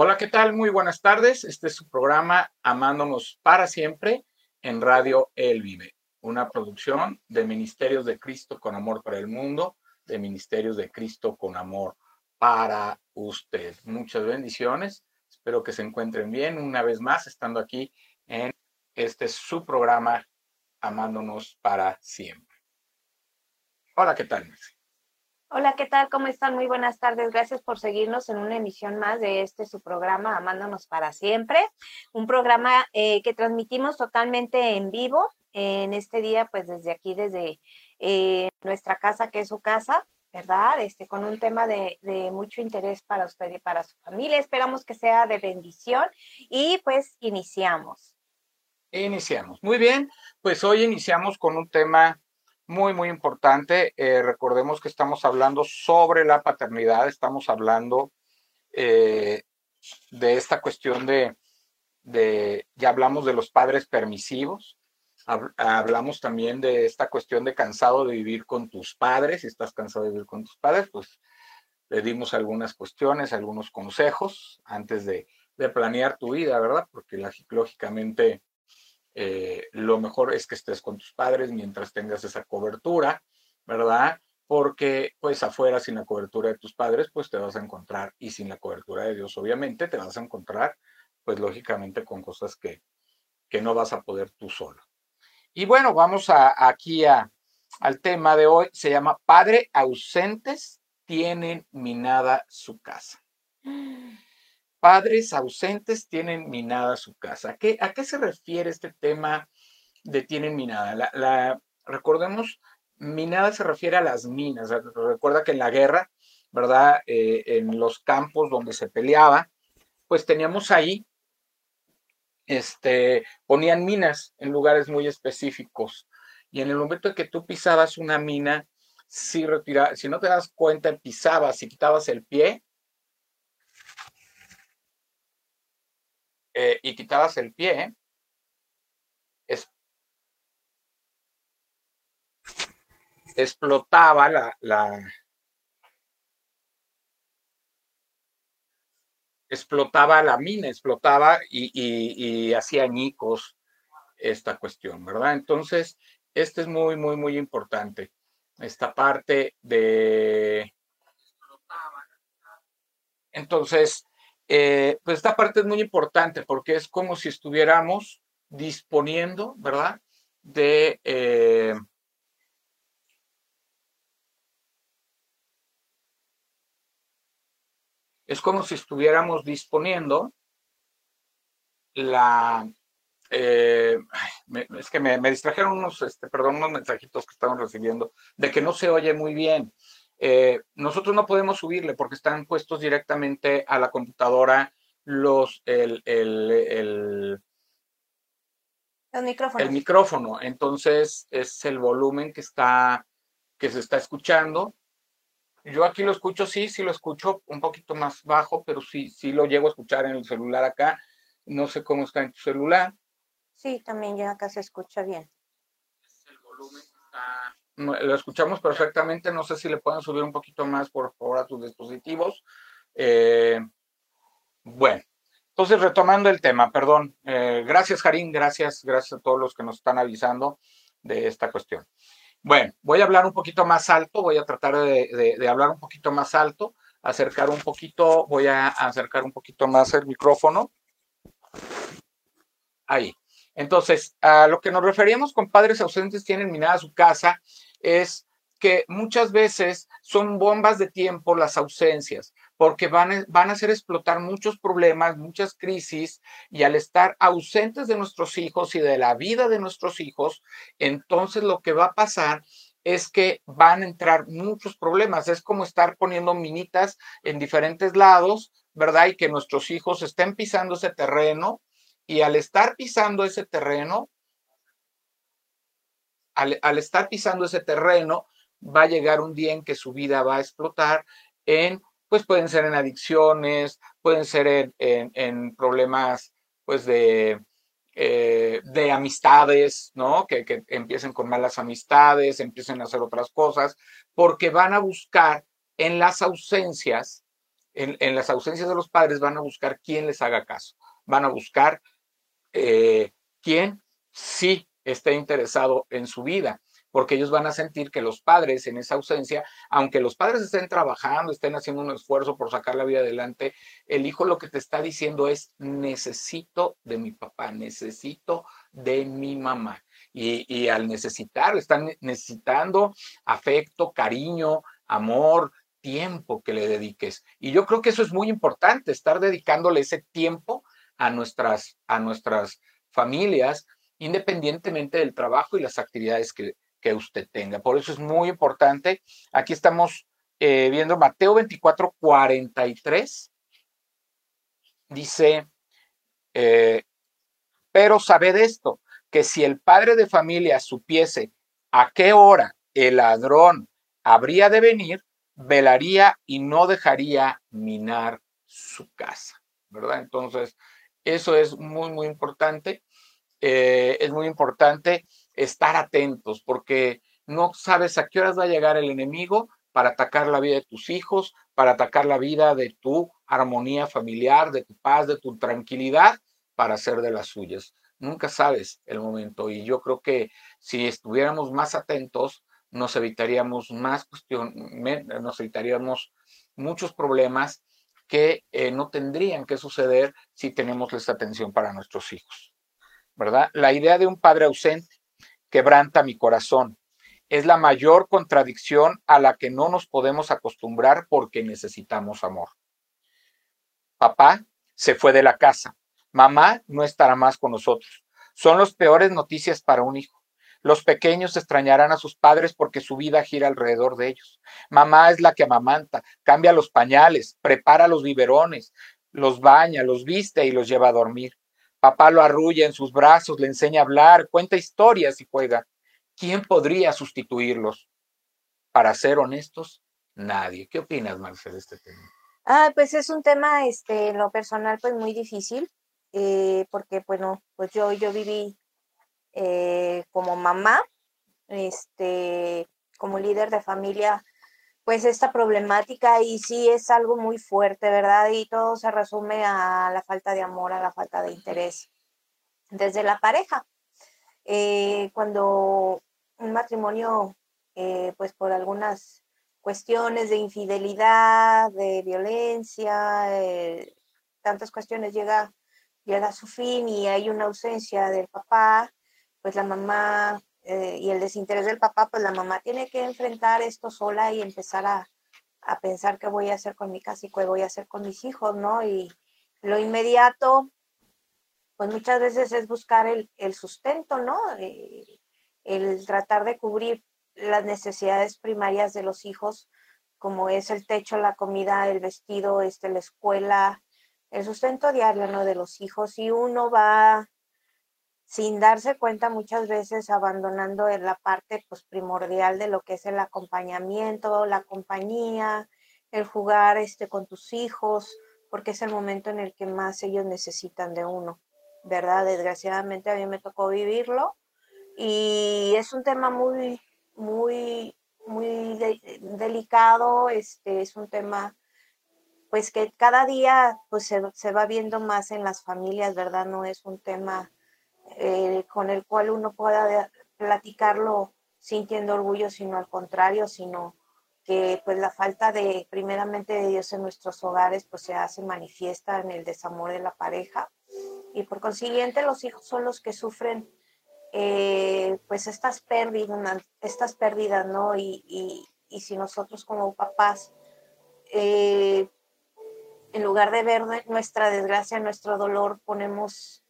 Hola, ¿qué tal? Muy buenas tardes. Este es su programa Amándonos para siempre en Radio El Vive, una producción de Ministerios de Cristo con Amor para el Mundo, de Ministerios de Cristo con Amor para usted. Muchas bendiciones. Espero que se encuentren bien una vez más estando aquí en este su programa Amándonos para siempre. Hola, ¿qué tal? Hola, ¿qué tal? ¿Cómo están? Muy buenas tardes. Gracias por seguirnos en una emisión más de este su programa Amándonos para siempre. Un programa eh, que transmitimos totalmente en vivo en este día, pues desde aquí, desde eh, nuestra casa, que es su casa, ¿verdad? Este, con un tema de, de, mucho interés para usted y para su familia. Esperamos que sea de bendición y pues iniciamos. Iniciamos. Muy bien, pues hoy iniciamos con un tema muy, muy importante. Eh, recordemos que estamos hablando sobre la paternidad, estamos hablando eh, de esta cuestión de, de, ya hablamos de los padres permisivos, hablamos también de esta cuestión de cansado de vivir con tus padres, si estás cansado de vivir con tus padres, pues le dimos algunas cuestiones, algunos consejos antes de, de planear tu vida, ¿verdad? Porque lógicamente eh, lo mejor es que estés con tus padres mientras tengas esa cobertura, ¿verdad? Porque pues afuera sin la cobertura de tus padres, pues te vas a encontrar, y sin la cobertura de Dios, obviamente, te vas a encontrar, pues lógicamente con cosas que, que no vas a poder tú solo. Y bueno, vamos a, aquí al tema de hoy, se llama Padre ausentes tienen minada su casa. Padres ausentes tienen minada su casa. ¿A qué, se refiere este tema de tienen minada? La, recordemos, minada se refiere a las minas. Recuerda que en la guerra, ¿verdad? Eh, en los campos donde se peleaba, pues teníamos ahí, este, ponían minas en lugares muy específicos. Y en el momento en que tú pisabas una mina, si, retira, si no te das cuenta, pisabas y quitabas el pie, eh, y quitabas el pie, es, explotaba la, la, explotaba la mina, explotaba y, y, y hacía añicos esta cuestión, ¿verdad? Entonces, este es muy, muy, muy importante. Esta parte de... Entonces, eh, pues esta parte es muy importante porque es como si estuviéramos disponiendo, ¿verdad? De... Eh, es como si estuviéramos disponiendo la... Eh, es que me, distrajeron unos, este, perdón, unos mensajitos que estamos recibiendo de que no se oye muy bien. Eh, nosotros no podemos subirle porque están puestos directamente a la computadora los el, el, el, el micrófono. Entonces es el volumen que está que se está escuchando. Yo aquí lo escucho, sí, sí lo escucho un poquito más bajo, pero sí, sí lo llego a escuchar en el celular acá. No sé cómo está en tu celular. Sí, también ya acá se escucha bien. El volumen está lo escuchamos perfectamente. No sé si le pueden subir un poquito más, por favor, a tus dispositivos. Eh, bueno, entonces retomando el tema, perdón. Eh, gracias, Jarín. Gracias, gracias a todos los que nos están avisando de esta cuestión. Bueno, voy a hablar un poquito más alto. Voy a tratar de, de hablar un poquito más alto, acercar un poquito, voy a acercar un poquito más el micrófono. Ahí. Entonces, a lo que nos referíamos con padres ausentes tienen minada su casa es que muchas veces son bombas de tiempo las ausencias, porque van, van a hacer explotar muchos problemas, muchas crisis, y al estar ausentes de nuestros hijos y de la vida de nuestros hijos, entonces lo que va a pasar es que van a entrar muchos problemas. Es como estar poniendo minitas en diferentes lados, ¿verdad? Y que nuestros hijos estén pisando ese terreno, y al estar pisando ese terreno, al, estar pisando ese terreno, va a llegar un día en que su vida va a explotar en, pues pueden ser en adicciones, pueden ser en, problemas, pues de, eh, de amistades, ¿no? Que, que, empiecen con malas amistades, empiecen a hacer otras cosas, porque van a buscar en las ausencias en, las ausencias de los padres van a buscar quién les haga caso, van a buscar eh, quién sí esté interesado en su vida porque ellos van a sentir que los padres en esa ausencia, aunque los padres estén trabajando, estén haciendo un esfuerzo por sacar la vida adelante, el hijo lo que te está diciendo es, necesito de mi papá, necesito de mi mamá. Y, al necesitar, están necesitando afecto, cariño, amor, tiempo que le dediques. Y yo creo que eso es muy importante, estar dedicándole ese tiempo a nuestras, a nuestras familias, independientemente del trabajo y las actividades que, que usted tenga. Por eso es muy importante. Aquí estamos eh, viendo Mateo 24, 43. Dice, eh, pero sabed esto, que si el padre de familia supiese a qué hora el ladrón habría de venir, velaría y no dejaría minar su casa, ¿verdad? Entonces, eso es muy, muy importante. Eh, es muy importante estar atentos porque no sabes a qué horas va a llegar el enemigo para atacar la vida de tus hijos, para atacar la vida de tu armonía familiar, de tu paz, de tu tranquilidad, para hacer de las suyas. Nunca sabes el momento y yo creo que si estuviéramos más atentos, nos evitaríamos más cuestión, nos evitaríamos muchos problemas que eh, no tendrían que suceder si tenemos esta atención para nuestros hijos. ¿Verdad? La idea de un padre ausente quebranta mi corazón. Es la mayor contradicción a la que no nos podemos acostumbrar porque necesitamos amor. Papá se fue de la casa. Mamá no estará más con nosotros. Son las peores noticias para un hijo. Los pequeños extrañarán a sus padres porque su vida gira alrededor de ellos. Mamá es la que amamanta, cambia los pañales, prepara los biberones, los baña, los viste y los lleva a dormir. Papá lo arrulla en sus brazos, le enseña a hablar, cuenta historias y juega. ¿Quién podría sustituirlos? Para ser honestos, nadie. ¿Qué opinas, Marcel, de este tema? Ah, pues es un tema, este, en lo personal, pues muy difícil, eh, porque, bueno, pues yo, yo viví eh, como mamá, este, como líder de familia, pues esta problemática y sí es algo muy fuerte, ¿verdad? Y todo se resume a la falta de amor, a la falta de interés desde la pareja. Eh, cuando un matrimonio, eh, pues por algunas cuestiones de infidelidad, de violencia, eh, tantas cuestiones llega, llega a su fin y hay una ausencia del papá, pues la mamá eh, y el desinterés del papá, pues la mamá tiene que enfrentar esto sola y empezar a, pensar qué voy a hacer con mi casa y qué voy a hacer con mis hijos, ¿no? Y lo inmediato, pues muchas veces es buscar el, sustento, ¿no? Eh, el tratar de cubrir las necesidades primarias de los hijos, como es el techo, la comida, el vestido, este, la escuela, el sustento diario, ¿no? De los hijos. Y uno va sin darse cuenta muchas veces abandonando la parte pues, primordial de lo que es el acompañamiento, la compañía, el jugar este, con tus hijos, porque es el momento en el que más ellos necesitan de uno, ¿verdad? Desgraciadamente a mí me tocó vivirlo y es un tema muy, muy, muy delicado, este, es un tema pues que cada día pues se, se va viendo más en las familias, ¿verdad? No es un tema eh, con el cual uno pueda platicarlo sintiendo orgullo, sino al contrario, sino que pues la falta de primeramente de Dios en nuestros hogares pues se hace manifiesta en el desamor de la pareja y por consiguiente los hijos son los que sufren eh, pues estas pérdidas, estas pérdidas, ¿no? Y, y, si nosotros como papás, eh, en lugar de ver nuestra desgracia, nuestro dolor, ponemos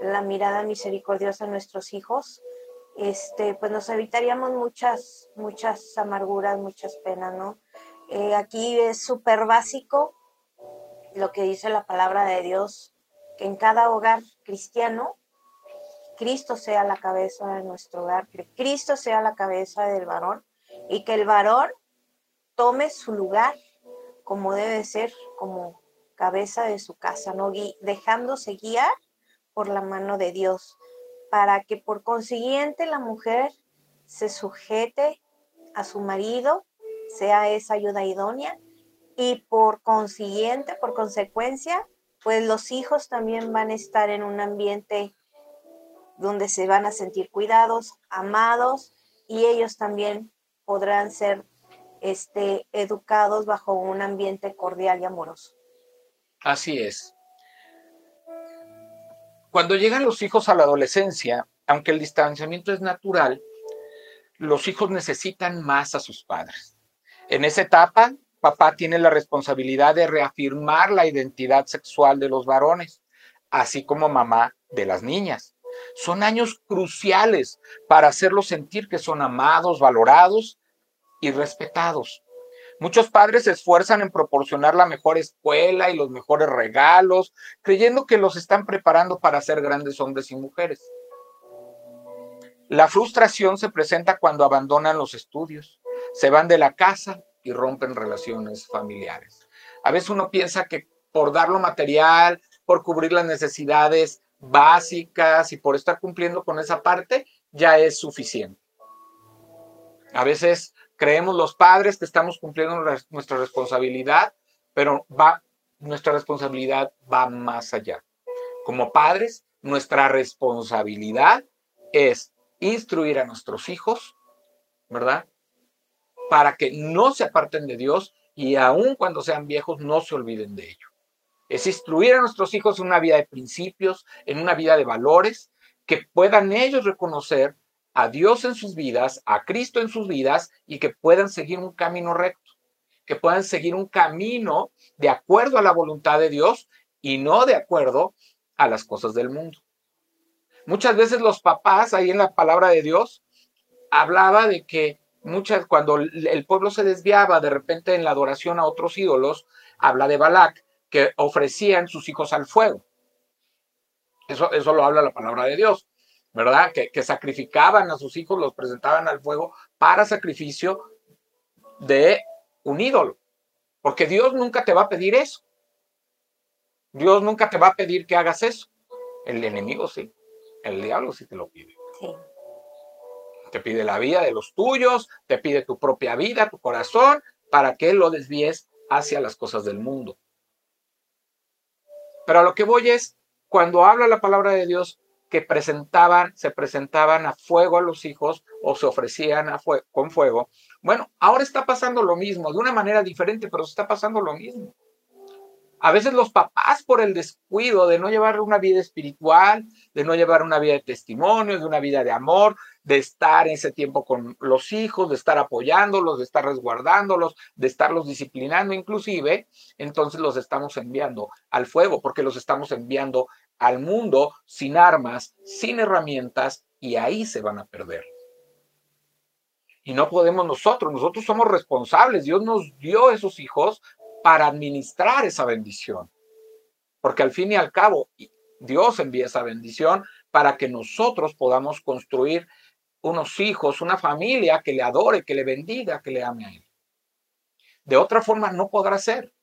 la mirada misericordiosa a nuestros hijos, este, pues nos evitaríamos muchas, muchas amarguras, muchas penas, ¿no? Eh, aquí es súper básico lo que dice la palabra de Dios, que en cada hogar cristiano, Cristo sea la cabeza de nuestro hogar, que Cristo sea la cabeza del varón y que el varón tome su lugar como debe ser, como cabeza de su casa, ¿no? dejándose guiar por la mano de Dios, para que por consiguiente la mujer se sujete a su marido, sea esa ayuda idónea, y por consiguiente, por consecuencia, pues los hijos también van a estar en un ambiente donde se van a sentir cuidados, amados y ellos también podrán ser este, educados bajo un ambiente cordial y amoroso. Así es. Cuando llegan los hijos a la adolescencia, aunque el distanciamiento es natural, los hijos necesitan más a sus padres. En esa etapa, papá tiene la responsabilidad de reafirmar la identidad sexual de los varones, así como mamá de las niñas. Son años cruciales para hacerlos sentir que son amados, valorados y respetados. Muchos padres se esfuerzan en proporcionar la mejor escuela y los mejores regalos, creyendo que los están preparando para ser grandes hombres y mujeres. La frustración se presenta cuando abandonan los estudios, se van de la casa y rompen relaciones familiares. A veces uno piensa que por dar lo material, por cubrir las necesidades básicas y por estar cumpliendo con esa parte, ya es suficiente. A veces creemos los padres que estamos cumpliendo nuestra responsabilidad, pero va, nuestra responsabilidad va más allá. Como padres, nuestra responsabilidad es instruir a nuestros hijos, ¿verdad? Para que no se aparten de Dios y aun cuando sean viejos no se olviden de ello. Es instruir a nuestros hijos en una vida de principios, en una vida de valores, que puedan ellos reconocer a Dios en sus vidas, a Cristo en sus vidas y que puedan seguir un camino recto, que puedan seguir un camino de acuerdo a la voluntad de Dios y no de acuerdo a las cosas del mundo. Muchas veces los papás, ahí en la palabra de Dios, hablaba de que muchas, cuando el pueblo se desviaba de repente en la adoración a otros ídolos, habla de Balac, que ofrecían sus hijos al fuego. Eso, eso lo habla la palabra de Dios, ¿verdad? Que, que sacrificaban a sus hijos, los presentaban al fuego para sacrificio de un ídolo. Porque Dios nunca te va a pedir eso. Dios nunca te va a pedir que hagas eso. El enemigo sí. El diablo sí te lo pide. Te pide la vida de los tuyos, te pide tu propia vida, tu corazón, para que lo desvíes hacia las cosas del mundo. Pero a lo que voy es, cuando habla la palabra de Dios, que presentaban, se presentaban a fuego a los hijos o se ofrecían a con fuego. Bueno, ahora está pasando lo mismo, de una manera diferente, pero está pasando lo mismo. A veces los papás por el descuido de no llevar una vida espiritual, de no llevar una vida de testimonio, de una vida de amor, de estar en ese tiempo con los hijos, de estar apoyándolos, de estar resguardándolos, de estarlos disciplinando inclusive, entonces los estamos enviando al fuego porque los estamos enviando al mundo sin armas, sin herramientas y ahí se van a perder. Y no podemos nosotros, nosotros somos responsables. Dios nos dio esos hijos para administrar esa bendición. Porque al fin y al cabo, Dios envía esa bendición para que nosotros podamos construir unos hijos, una familia que le adore, que le bendiga, que le ame a Él. De otra forma no podrá ser.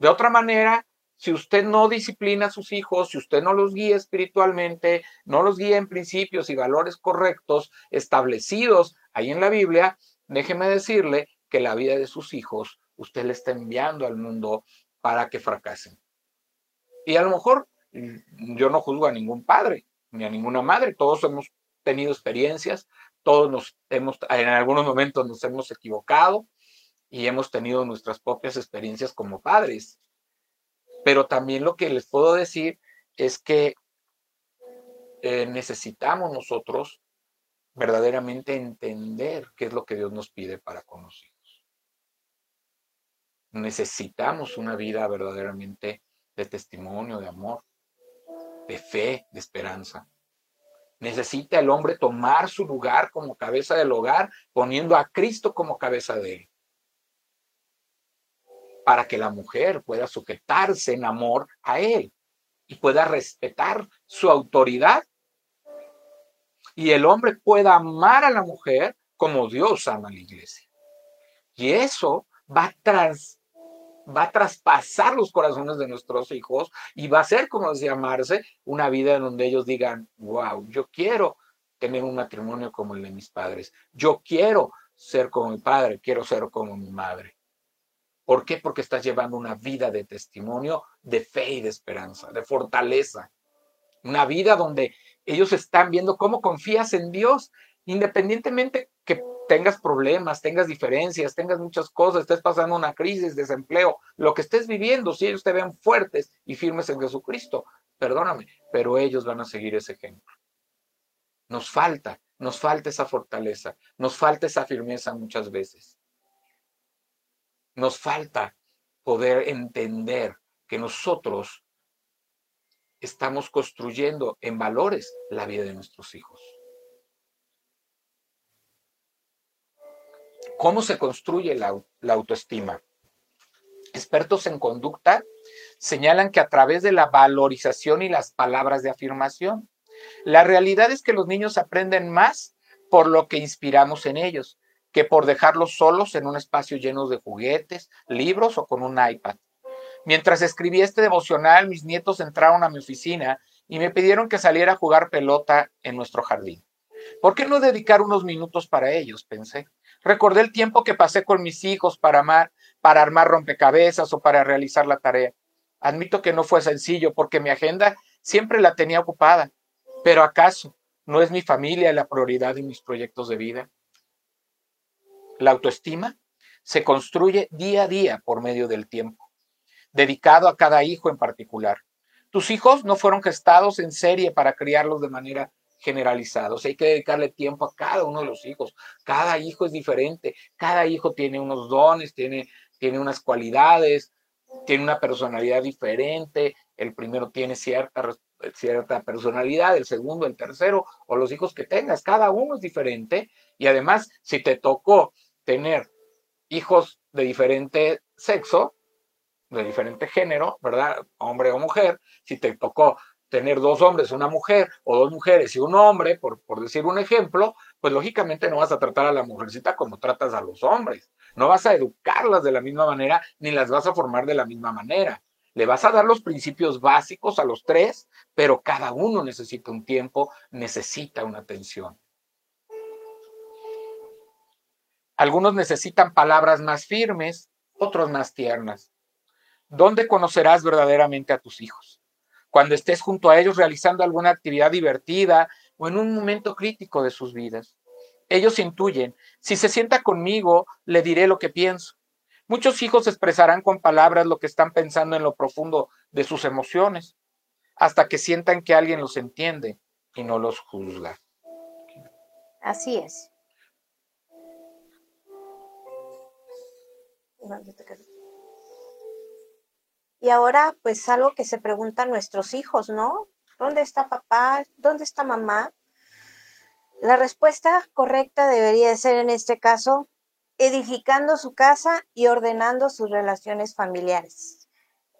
De otra manera, si usted no disciplina a sus hijos, si usted no los guía espiritualmente, no los guía en principios y valores correctos establecidos ahí en la Biblia, déjeme decirle que la vida de sus hijos usted le está enviando al mundo para que fracasen. Y a lo mejor mm, yo no juzgo a ningún padre ni a ninguna madre, todos hemos tenido experiencias, todos nos hemos, en algunos momentos nos hemos equivocado y hemos tenido nuestras propias experiencias como padres. Pero también lo que les puedo decir es que eh, necesitamos nosotros verdaderamente entender qué es lo que Dios nos pide para conocer necesitamos una vida verdaderamente de testimonio, de amor, de fe, de esperanza. Necesita el hombre tomar su lugar como cabeza del hogar, poniendo a Cristo como cabeza de él. Para que la mujer pueda sujetarse en amor a él y pueda respetar su autoridad. Y el hombre pueda amar a la mujer como Dios ama a la iglesia. Y eso va a trans va a traspasar los corazones de nuestros hijos y va a ser, como decía Marce, una vida en donde ellos digan, wow, yo quiero tener un matrimonio como el de mis padres, yo quiero ser como mi padre, quiero ser como mi madre. ¿Por qué? Porque estás llevando una vida de testimonio, de fe y de esperanza, de fortaleza. Una vida donde ellos están viendo cómo confías en Dios, independientemente que tengas problemas, tengas diferencias, tengas muchas cosas, estés pasando una crisis, desempleo, lo que estés viviendo, si ellos te ven fuertes y firmes en Jesucristo, perdóname, pero ellos van a seguir ese ejemplo. Nos falta, nos falta esa fortaleza, nos falta esa firmeza muchas veces. Nos falta poder entender que nosotros estamos construyendo en valores la vida de nuestros hijos. ¿Cómo se construye la, autoestima? Expertos en conducta señalan que a través de la valorización y las palabras de afirmación, la realidad es que los niños aprenden más por lo que inspiramos en ellos que por dejarlos solos en un espacio lleno de juguetes, libros o con un iPad. Mientras escribí este devocional, mis nietos entraron a mi oficina y me pidieron que saliera a jugar pelota en nuestro jardín. ¿Por qué no dedicar unos minutos para ellos? pensé. Recordé el tiempo que pasé con mis hijos para, amar, para armar rompecabezas o para realizar la tarea. Admito que no fue sencillo porque mi agenda siempre la tenía ocupada. Pero ¿acaso no es mi familia la prioridad de mis proyectos de vida? La autoestima se construye día a día por medio del tiempo, dedicado a cada hijo en particular. Tus hijos no fueron gestados en serie para criarlos de manera sea, hay que dedicarle tiempo a cada uno de los hijos. Cada hijo es diferente, cada hijo tiene unos dones, tiene, tiene unas cualidades, tiene una personalidad diferente. El primero tiene cierta, cierta personalidad, el segundo, el tercero, o los hijos que tengas. Cada uno es diferente. Y además, si te tocó tener hijos de diferente sexo, de diferente género, ¿verdad? Hombre o mujer, si te tocó tener dos hombres, una mujer, o dos mujeres y un hombre, por, por decir un ejemplo, pues lógicamente no vas a tratar a la mujercita como tratas a los hombres. No vas a educarlas de la misma manera, ni las vas a formar de la misma manera. Le vas a dar los principios básicos a los tres, pero cada uno necesita un tiempo, necesita una atención. Algunos necesitan palabras más firmes, otros más tiernas. ¿Dónde conocerás verdaderamente a tus hijos? Cuando estés junto a ellos realizando alguna actividad divertida o en un momento crítico de sus vidas. Ellos intuyen, si se sienta conmigo, le diré lo que pienso. Muchos hijos expresarán con palabras lo que están pensando en lo profundo de sus emociones, hasta que sientan que alguien los entiende y no los juzga. Así es. Y ahora, pues algo que se preguntan nuestros hijos, ¿no? ¿Dónde está papá? ¿Dónde está mamá? La respuesta correcta debería ser en este caso, edificando su casa y ordenando sus relaciones familiares.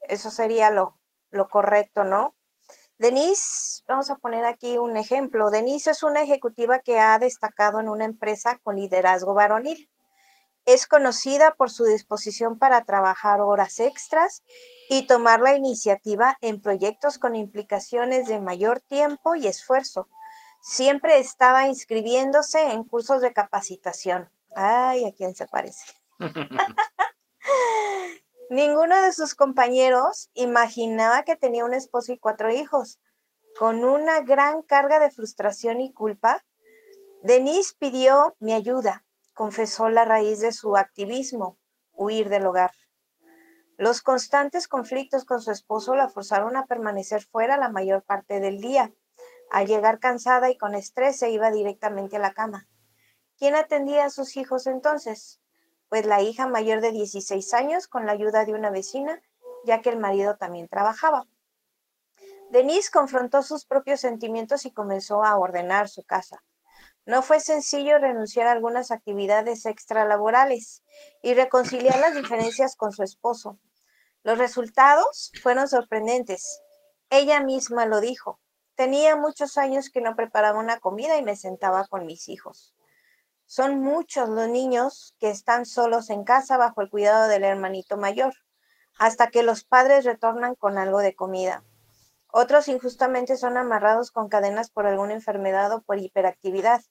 Eso sería lo, lo correcto, ¿no? Denise, vamos a poner aquí un ejemplo. Denise es una ejecutiva que ha destacado en una empresa con liderazgo varonil. Es conocida por su disposición para trabajar horas extras y tomar la iniciativa en proyectos con implicaciones de mayor tiempo y esfuerzo. Siempre estaba inscribiéndose en cursos de capacitación. Ay, ¿a quién se parece? Ninguno de sus compañeros imaginaba que tenía un esposo y cuatro hijos. Con una gran carga de frustración y culpa, Denise pidió mi ayuda confesó la raíz de su activismo, huir del hogar. Los constantes conflictos con su esposo la forzaron a permanecer fuera la mayor parte del día. Al llegar cansada y con estrés se iba directamente a la cama. ¿Quién atendía a sus hijos entonces? Pues la hija mayor de 16 años con la ayuda de una vecina, ya que el marido también trabajaba. Denise confrontó sus propios sentimientos y comenzó a ordenar su casa. No fue sencillo renunciar a algunas actividades extralaborales y reconciliar las diferencias con su esposo. Los resultados fueron sorprendentes. Ella misma lo dijo. Tenía muchos años que no preparaba una comida y me sentaba con mis hijos. Son muchos los niños que están solos en casa bajo el cuidado del hermanito mayor, hasta que los padres retornan con algo de comida. Otros injustamente son amarrados con cadenas por alguna enfermedad o por hiperactividad.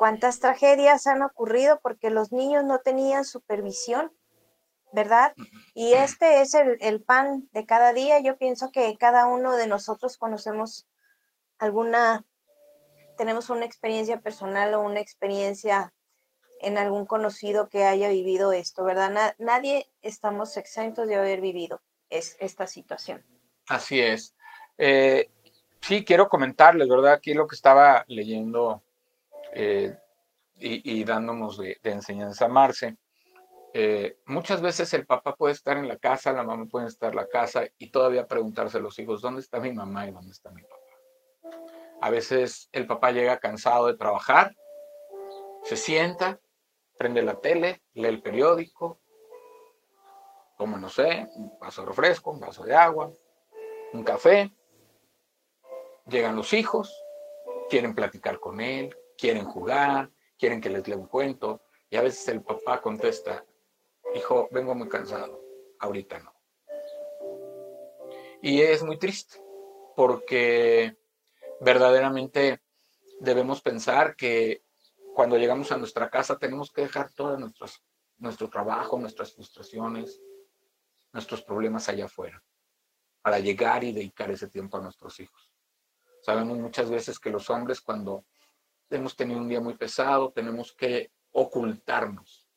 ¿Cuántas tragedias han ocurrido porque los niños no tenían supervisión? ¿verdad? Y este es el, el, pan de cada día. Yo pienso que cada uno de nosotros conocemos alguna, tenemos una experiencia personal o una experiencia en algún conocido que haya vivido esto, ¿verdad? nadie estamos exentos de haber vivido es, esta situación. Así es. Eh, sí, quiero comentarles, ¿verdad? Aquí lo que estaba leyendo eh, y, dándonos de, enseñanza a Marce. Eh, muchas veces el papá puede estar en la casa, la mamá puede estar en la casa y todavía preguntarse a los hijos, ¿dónde está mi mamá y dónde está mi papá? A veces el papá llega cansado de trabajar, se sienta, prende la tele, lee el periódico, toma, no sé, un vaso de refresco, un vaso de agua, un café. Llegan los hijos, quieren platicar con él, quieren jugar, quieren que les lea un cuento. Y a veces el papá contesta, hijo, vengo muy cansado, ahorita no. Y es muy triste, porque verdaderamente debemos pensar que cuando llegamos a nuestra casa tenemos que dejar todo nuestro trabajo, nuestras frustraciones, nuestros problemas allá afuera, para llegar y dedicar ese tiempo a nuestros hijos. Sabemos muchas veces que los hombres cuando hemos tenido un día muy pesado, tenemos que ocultarnos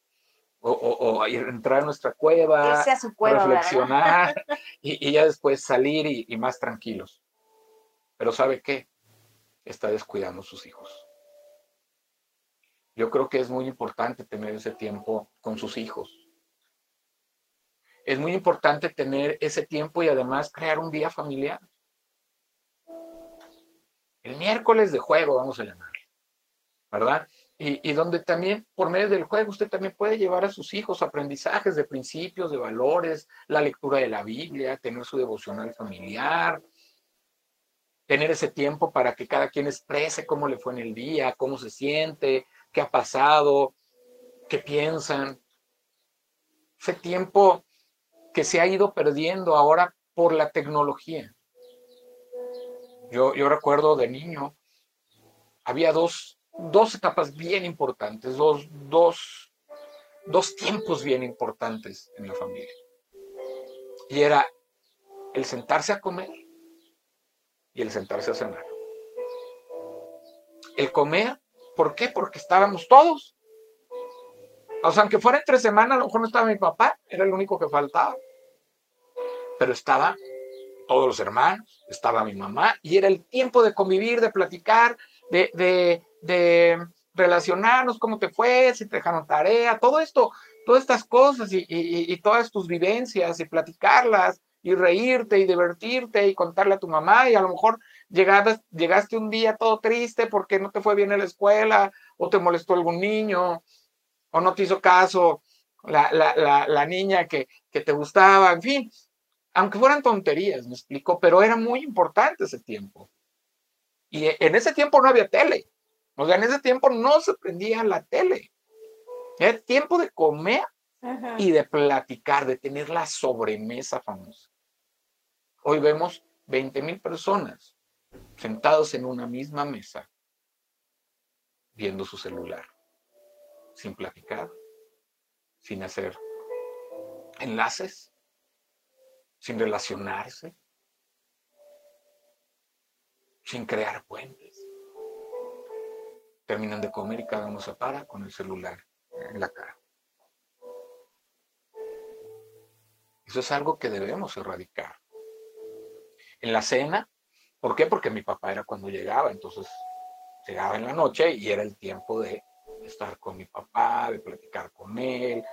o, entrar a nuestra cueva, reflexionar y, ya después salir y, más tranquilos. Pero ¿sabe qué? Está descuidando a sus hijos. Yo creo que es muy importante tener ese tiempo con sus hijos. Es muy importante tener ese tiempo y además crear un día familiar. El miércoles de juego, vamos a llamarlo. ¿Verdad? Y, donde también por medio del juego usted también puede llevar a sus hijos aprendizajes de principios, de valores, la lectura de la Biblia, tener su devocional familiar, tener ese tiempo para que cada quien exprese cómo le fue en el día, cómo se siente, qué ha pasado, qué piensan. Ese tiempo que se ha ido perdiendo ahora por la tecnología. Yo, yo recuerdo de niño, había dos dos etapas bien importantes, dos, dos, dos tiempos bien importantes en la familia. Y era el sentarse a comer y el sentarse a cenar. El comer, ¿por qué? Porque estábamos todos. O sea, aunque fuera entre semana, a lo mejor no estaba mi papá, era el único que faltaba. Pero estaba todos los hermanos, estaba mi mamá, y era el tiempo de convivir, de platicar, de, de, relacionarnos, cómo te fue, si te dejaron tarea, todo esto, todas estas cosas y, todas tus vivencias y platicarlas y reírte y divertirte y contarle a tu mamá y a lo mejor llegaste, llegaste un día todo triste porque no te fue bien en la escuela o te molestó algún niño o no te hizo caso la, la niña que, que te gustaba, en fin, aunque fueran tonterías, me explico, pero era muy importante ese tiempo. Y en ese tiempo no había tele. O sea, en ese tiempo no se prendía la tele. Era tiempo de comer y de platicar, de tener la sobremesa famosa. Hoy vemos 20 mil personas sentados en una misma mesa, viendo su celular, sin platicar, sin hacer enlaces, sin relacionarse, sin crear puentes terminan de comer y cada uno se para con el celular en la cara. Eso es algo que debemos erradicar. En la cena, ¿por qué? Porque mi papá era cuando llegaba, entonces llegaba en la noche y era el tiempo de estar con mi papá, de platicar con él.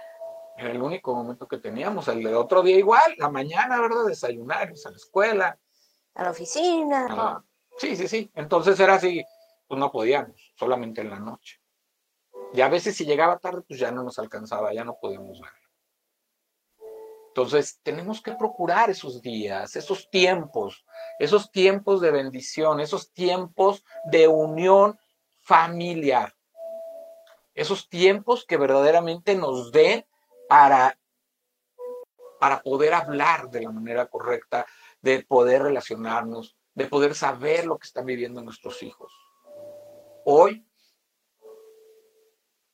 Era el único momento que teníamos. El de otro día igual, la mañana, ¿verdad? Desayunar, a la escuela. A la oficina. Ah, sí, sí, sí. Entonces era así, pues no podíamos, solamente en la noche. Y a veces si llegaba tarde, pues ya no nos alcanzaba, ya no podíamos ver. Entonces, tenemos que procurar esos días, esos tiempos, esos tiempos de bendición, esos tiempos de unión familiar. Esos tiempos que verdaderamente nos den para, para poder hablar de la manera correcta, de poder relacionarnos, de poder saber lo que están viviendo nuestros hijos. Hoy,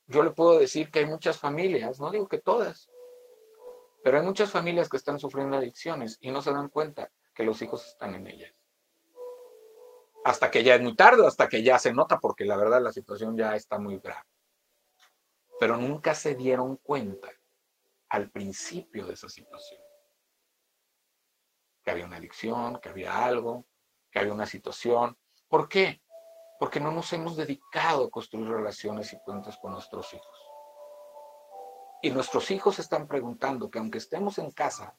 yo le puedo decir que hay muchas familias, no digo que todas, Pero hay muchas familias que están sufriendo adicciones y no se dan cuenta que los hijos están en ellas. Hasta que ya es muy tarde, hasta que ya se nota, porque la verdad la situación ya está muy grave. Pero nunca se dieron cuenta al principio de esa situación. Que había una adicción, que había algo, que había una situación. ¿Por qué? Porque no nos hemos dedicado a construir relaciones y cuentas con nuestros hijos. Y nuestros hijos están preguntando que aunque estemos en casa,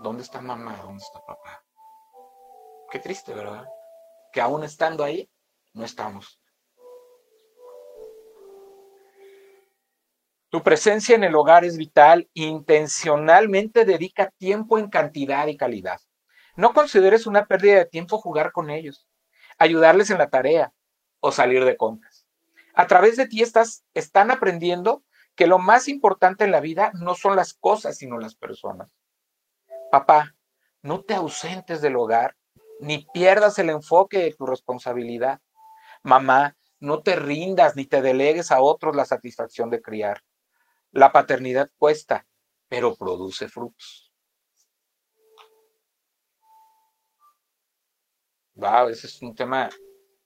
¿dónde está mamá? ¿Dónde está papá? Qué triste, ¿verdad? Que aún estando ahí, no estamos. Tu presencia en el hogar es vital. Intencionalmente dedica tiempo en cantidad y calidad. No consideres una pérdida de tiempo jugar con ellos, ayudarles en la tarea o salir de compras. A través de ti estás, están aprendiendo que lo más importante en la vida no son las cosas, sino las personas. Papá, no te ausentes del hogar, ni pierdas el enfoque de tu responsabilidad. Mamá, no te rindas ni te delegues a otros la satisfacción de criar. La paternidad cuesta, pero produce frutos. Wow, ese es un tema,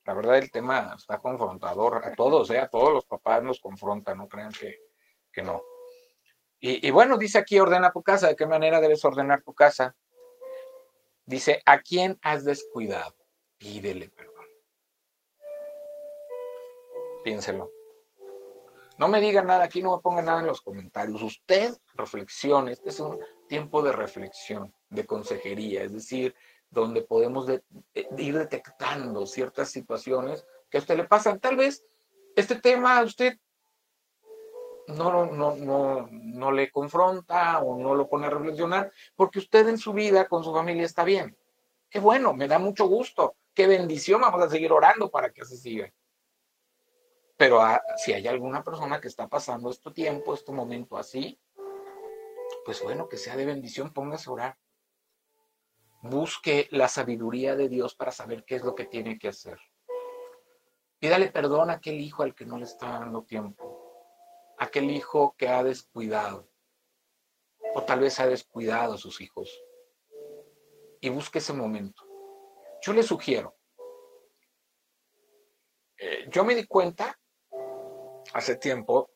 la verdad el tema está confrontador a todos, ¿eh? a todos los papás nos confronta, no crean que, que no. Y, bueno, dice aquí, ordena tu casa. ¿De qué manera debes ordenar tu casa? Dice, ¿a quién has descuidado? Pídele perdón. Piénselo. No me diga nada aquí, no me ponga nada en los comentarios. Usted reflexione. Este es un tiempo de reflexión, de consejería, es decir, donde podemos ir detectando ciertas situaciones que a usted le pasan. Tal vez este tema a usted no, no, no, no le confronta o no lo pone a reflexionar, porque usted en su vida con su familia está bien. Qué bueno, me da mucho gusto. Qué bendición, vamos a seguir orando para que así siga. Pero ah, si hay alguna persona que está pasando este tiempo, este momento así, pues bueno, que sea de bendición, póngase a orar. Busque la sabiduría de Dios para saber qué es lo que tiene que hacer. Pídale perdón a aquel hijo al que no le está dando tiempo aquel hijo que ha descuidado, o tal vez ha descuidado a sus hijos, y busque ese momento. Yo le sugiero, eh, yo me di cuenta hace tiempo,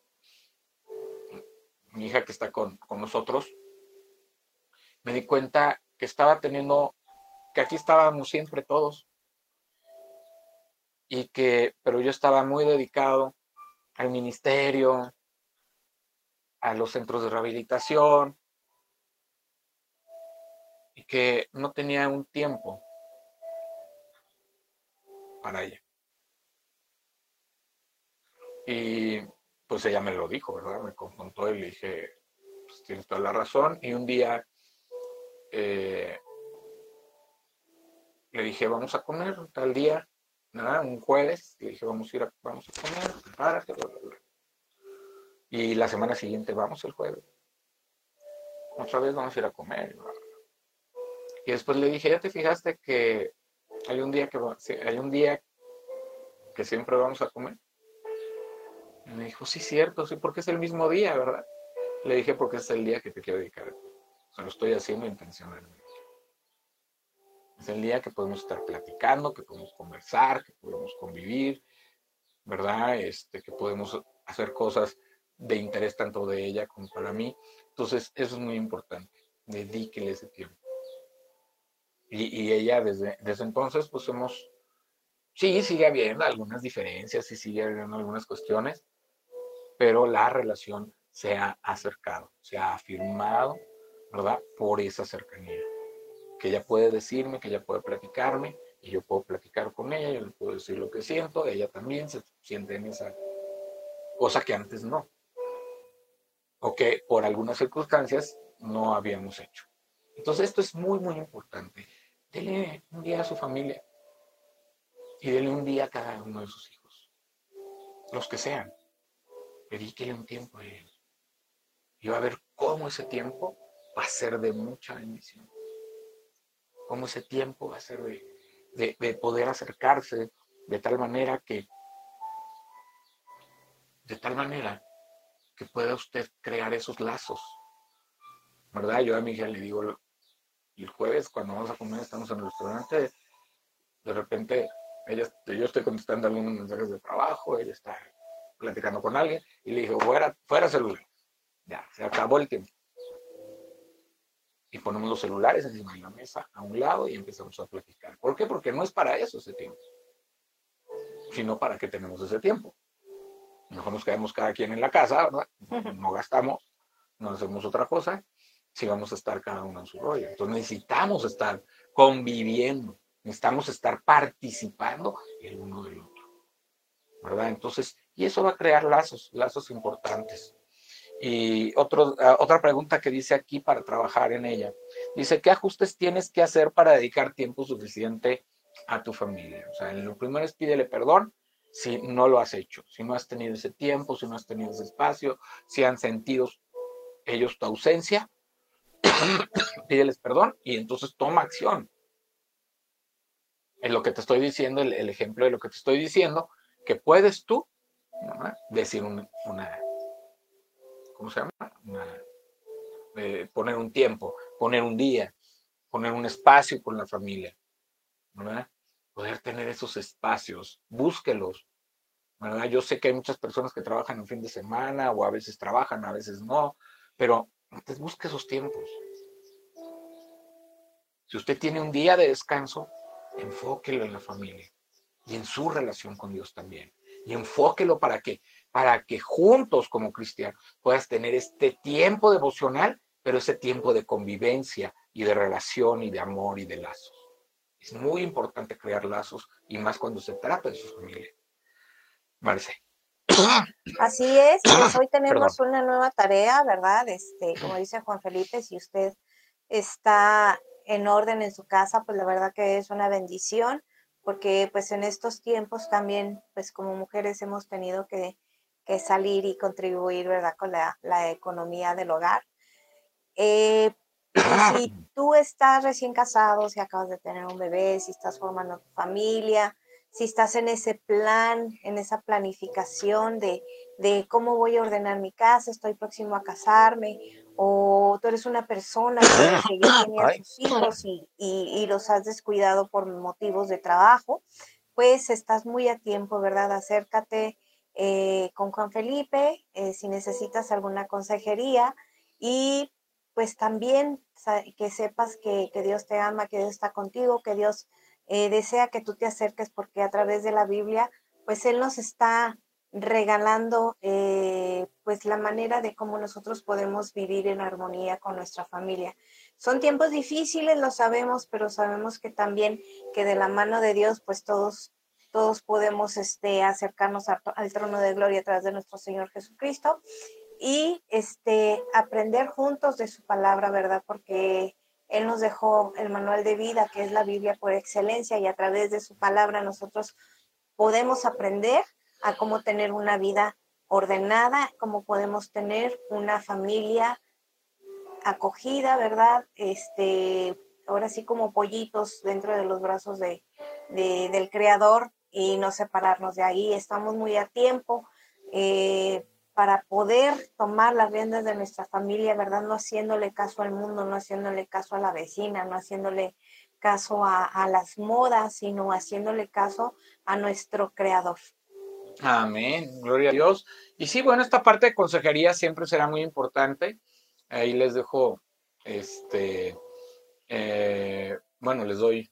mi hija que está con, con nosotros, me di cuenta que estaba teniendo, que aquí estábamos siempre todos, y que, pero yo estaba muy dedicado al ministerio, a los centros de rehabilitación y que no tenía un tiempo para ella. Y pues ella me lo dijo, ¿verdad? Me confrontó y le dije, pues tienes toda la razón. Y un día eh, le dije, vamos a comer tal día, nada, un jueves, le dije, vamos a ir a, vamos a comer, prepárate, bla, bla, bla. Y la semana siguiente vamos el jueves. Otra vez vamos a ir a comer. Y después le dije, ¿ya te fijaste que hay un día que hay un día que siempre vamos a comer? Y me dijo, sí, cierto, sí, porque es el mismo día, ¿verdad? Le dije, porque es el día que te quiero dedicar. O sea, lo estoy haciendo intencionalmente. Es el día que podemos estar platicando, que podemos conversar, que podemos convivir, ¿verdad? Este, que podemos hacer cosas de interés tanto de ella como para mí. Entonces, eso es muy importante. Dedíquele ese tiempo. Y, ella desde, desde entonces, pues hemos, sí, sigue habiendo algunas diferencias y sigue habiendo algunas cuestiones, pero la relación se ha acercado, se ha afirmado, ¿verdad? Por esa cercanía. Que ella puede decirme, que ella puede platicarme, y yo puedo platicar con ella, yo le puedo decir lo que siento, ella también se siente en esa cosa que antes no o que por algunas circunstancias no habíamos hecho. Entonces esto es muy, muy importante. Dele un día a su familia y dele un día a cada uno de sus hijos, los que sean. Dedíquele un tiempo a él. Y va a ver cómo ese tiempo va a ser de mucha bendición. Cómo ese tiempo va a ser de, de poder acercarse de tal manera que, de tal manera que pueda usted crear esos lazos ¿verdad? Yo a mi hija le digo, el jueves cuando vamos a comer, estamos en el restaurante, de repente ella, yo estoy contestando algunos mensajes de trabajo, ella está platicando con alguien y le dije, fuera, fuera celular. Ya, se acabó el tiempo. Y ponemos los celulares encima de la mesa a un lado y empezamos a platicar. ¿Por qué? Porque no es para eso ese tiempo, sino para qué tenemos ese tiempo. Mejor nos quedamos cada quien en la casa, No gastamos, no hacemos otra cosa, si vamos a estar cada uno en su rollo. Entonces necesitamos estar conviviendo, necesitamos estar participando el uno del otro. ¿Verdad? Entonces, y eso va a crear lazos, lazos importantes. Y ah, otra pregunta que dice aquí para trabajar en ella. Dice, ¿qué ajustes tienes que hacer para dedicar tiempo suficiente a tu familia? O sea, lo primero es pídele perdón si no lo has hecho, si no has tenido ese tiempo, si no has tenido ese espacio, si han sentido ellos tu ausencia, pídeles perdón y entonces toma acción. Es lo que te estoy diciendo, el, ejemplo de lo que te estoy diciendo, que puedes tú decir una, ¿cómo se llama? Eh, poner un tiempo, poner un día, poner un espacio con la familia. Poder tener esos espacios, búsquelos. Yo sé que hay muchas personas que trabajan en fin de semana o a veces trabajan, a veces no, pero busque esos tiempos. Si usted tiene un día de descanso, enfóquelo en la familia y en su relación con Dios también. Y enfóquelo para que para que juntos como cristianos puedas tener este tiempo devocional, pero ese tiempo de convivencia y de relación y de amor y de lazos. Es muy importante crear lazos y más cuando se trata de su familia. Marce. Así es, pues hoy tenemos una nueva tarea, ¿verdad? Este, como dice Juan Felipe, si usted está en orden en su casa, pues la verdad que es una bendición, porque pues en estos tiempos también, pues como mujeres hemos tenido que que salir y contribuir, ¿verdad?, con la, economía del hogar. Eh, si tú estás recién casado, si acabas de tener un bebé, si estás formando tu familia, si estás en ese plan, en esa planificación de, de, cómo voy a ordenar mi casa, estoy próximo a casarme, o tú eres una persona que, tenía sus hijos y, y, los has descuidado por motivos de trabajo, pues estás muy a tiempo, ¿verdad? Acércate eh, con Juan Felipe, eh, si necesitas alguna consejería y pues también que sepas que, Dios te ama, que Dios está contigo, que Dios eh, desea que tú te acerques porque a través de la Biblia, pues Él nos está regalando pues la manera de cómo nosotros podemos vivir en armonía con nuestra familia. Son tiempos difíciles, lo sabemos, pero sabemos que también que de la mano de Dios pues todos todos podemos este, acercarnos al trono de gloria a través de nuestro Señor Jesucristo y este, aprender juntos de su palabra, ¿verdad? Porque Él nos dejó el manual de vida, que es la Biblia por excelencia, y a través de su palabra nosotros podemos aprender a cómo tener una vida ordenada, cómo podemos tener una familia acogida, ¿verdad? Este, ahora sí como pollitos dentro de los brazos de, del Creador, y no separarnos de ahí. Estamos muy a tiempo eh, para poder tomar las riendas de nuestra familia, ¿verdad? No haciéndole caso al mundo, no haciéndole caso a la vecina, no haciéndole caso a, las modas, sino haciéndole caso a nuestro creador. Amén, gloria a Dios. Y sí, bueno, esta parte de consejería siempre será muy importante. Ahí les dejo, este, eh, bueno, les doy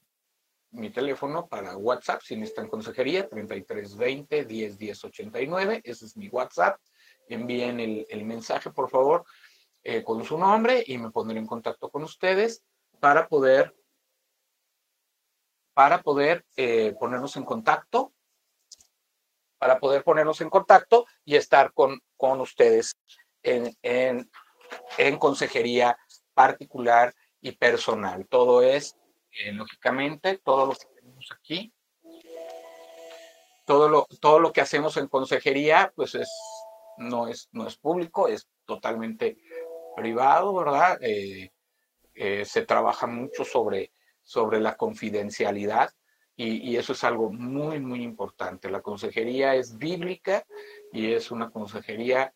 mi teléfono para WhatsApp si necesitan consejería, 3320 10 89. Ese es mi WhatsApp. Envíen el, mensaje, por favor, eh, con su nombre y me pondré en contacto con ustedes para poder, para poder eh, ponernos en contacto, para poder ponernos en contacto y estar con, con ustedes en, en, en consejería particular y personal. Todo es eh, lógicamente, todo lo que tenemos aquí, todo lo, todo lo que hacemos en consejería, pues es, no, es, no es público, es totalmente privado, ¿verdad? Eh, eh, se trabaja mucho sobre, sobre la confidencialidad y, y, eso es algo muy, muy importante. La consejería es bíblica y es una consejería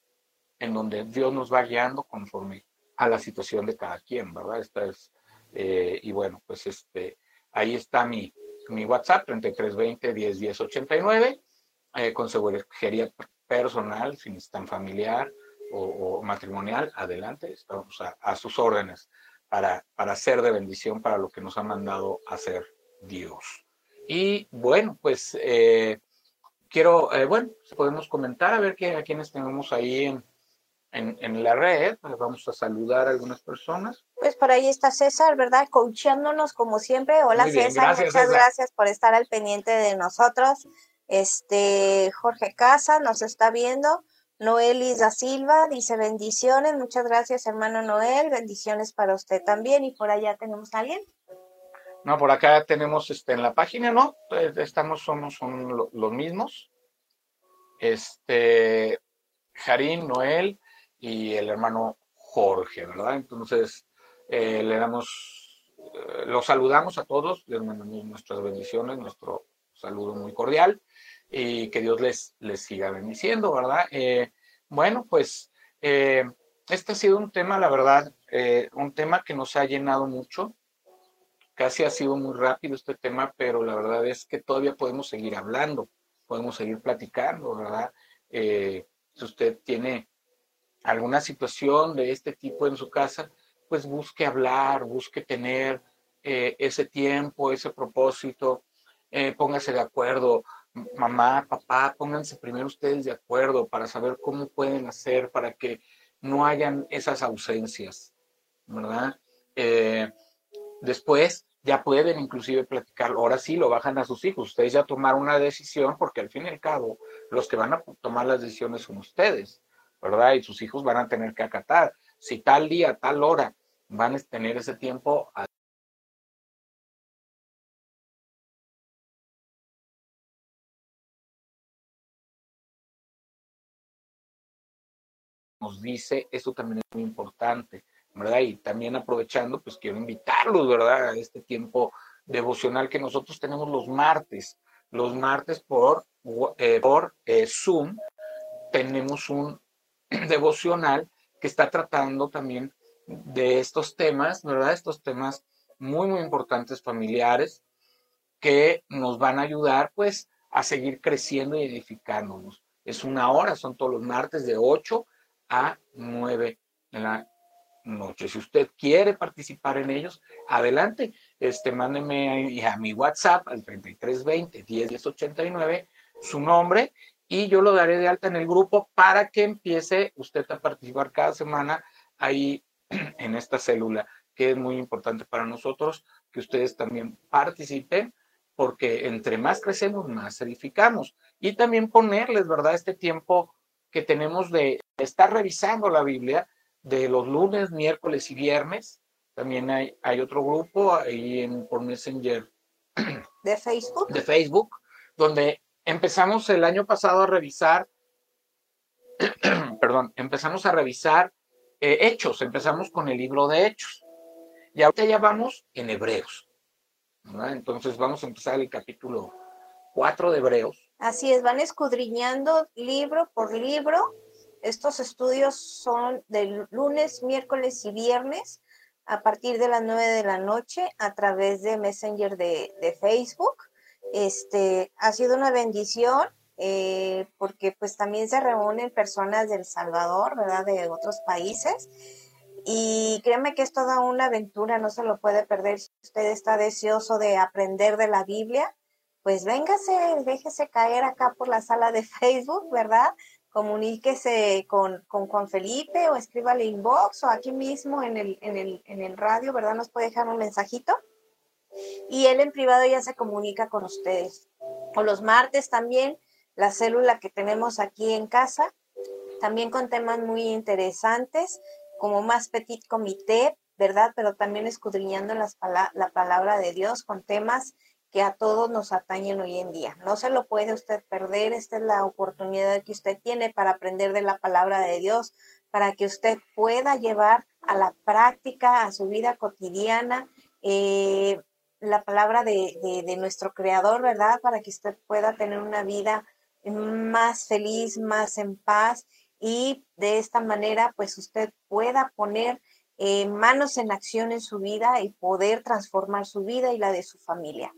en donde Dios nos va guiando conforme a la situación de cada quien, ¿verdad? Esta es, eh, y bueno, pues este, ahí está mi, mi WhatsApp, 3320 101089, eh, consejería personal, si necesitan familiar o, matrimonial, adelante, estamos a, sus órdenes para, para ser de bendición para lo que nos ha mandado hacer Dios. Y bueno, pues eh, quiero, eh, bueno, podemos comentar a ver qué, a quienes tenemos ahí en, en, la red. Pues vamos a saludar a algunas personas. Pues por ahí está César, ¿verdad? Coachándonos como siempre. Hola César, muchas gracias por estar al pendiente de nosotros. Este Jorge Casa nos está viendo. Noelis da Silva dice bendiciones. Muchas gracias, hermano Noel. Bendiciones para usted también. Y por allá tenemos a alguien. No, por acá tenemos este en la página, ¿no? Eh, estamos, somos son los mismos. Este, Jarín, Noel y el hermano Jorge, ¿verdad? Entonces, eh, le damos, eh, los saludamos a todos, les mandamos nuestras bendiciones, nuestro saludo muy cordial y que Dios les, les siga bendiciendo, ¿verdad? bueno, pues este ha sido un tema, la verdad, un tema que nos ha llenado mucho Casi ha sido muy rápido este tema, pero la verdad es que todavía podemos seguir hablando, podemos seguir platicando, ¿verdad? Eh, si usted tiene alguna situación de este tipo en su casa, pues busque hablar, busque tener eh, ese tiempo, ese propósito, eh, póngase de acuerdo, mamá, papá, pónganse primero ustedes de acuerdo para saber cómo pueden hacer para que no hayan esas ausencias, ¿verdad? Después ya pueden inclusive platicar, ahora sí lo bajan a sus hijos, ustedes ya tomaron una decisión porque al fin y al cabo los que van a tomar las decisiones son ustedes, ¿verdad? Y sus hijos van a tener que acatar. Si tal día, tal hora van a tener ese tiempo, nos dice, esto también es muy importante. ¿verdad? Y también aprovechando, pues quiero invitarlos, ¿verdad? A este tiempo devocional que nosotros tenemos los martes. Los martes por, eh, por eh, Zoom tenemos un devocional que está tratando también de estos temas, ¿verdad? Estos temas muy, muy importantes familiares que nos van a ayudar, pues, a seguir creciendo y edificándonos. Es una hora, son todos los martes de 8 a 9 en la noche. Si usted quiere participar en ellos, adelante. Este, mándeme a, mi WhatsApp al 3320 101089 su nombre y yo lo daré de alta en el grupo para que empiece usted a participar cada semana ahí en esta célula, que es muy importante para nosotros que ustedes también participen, porque entre más crecemos, más edificamos. Y también ponerles, ¿verdad?, este tiempo que tenemos de estar revisando la Biblia, de los lunes, miércoles y viernes. También hay, hay otro grupo ahí en, por Messenger. ¿De Facebook? De Facebook, donde empezamos el año pasado a revisar, perdón, empezamos a revisar eh, hechos, empezamos con el libro de hechos. Y ahorita ya vamos en Hebreos. Entonces vamos a empezar el capítulo 4 de Hebreos. Así es, van escudriñando libro por libro estos estudios son de lunes, miércoles y viernes a partir de las 9 de la noche a través de Messenger de, Facebook. Este, ha sido una bendición eh, porque pues también se reúnen personas del Salvador, ¿verdad? De otros países. Y créeme que es toda una aventura, no se lo puede perder. Si usted está deseoso de aprender de la Biblia, pues véngase, déjese caer acá por la sala de Facebook, ¿verdad? comuníquese con, con Juan Felipe o escríbale inbox o aquí mismo en el, en, el, en el radio, ¿verdad? Nos puede dejar un mensajito y él en privado ya se comunica con ustedes. O los martes también, la célula que tenemos aquí en casa, también con temas muy interesantes, como más petit comité, ¿verdad? Pero también escudriñando las, la palabra de Dios con temas que a todos nos atañen hoy en día. No se lo puede usted perder, esta es la oportunidad que usted tiene para aprender de la palabra de Dios, para que usted pueda llevar a la práctica, a su vida cotidiana, eh, la palabra de, de nuestro Creador, ¿verdad? Para que usted pueda tener una vida más feliz, más en paz y de esta manera, pues usted pueda poner eh, manos en acción en su vida y poder transformar su vida y la de su familia.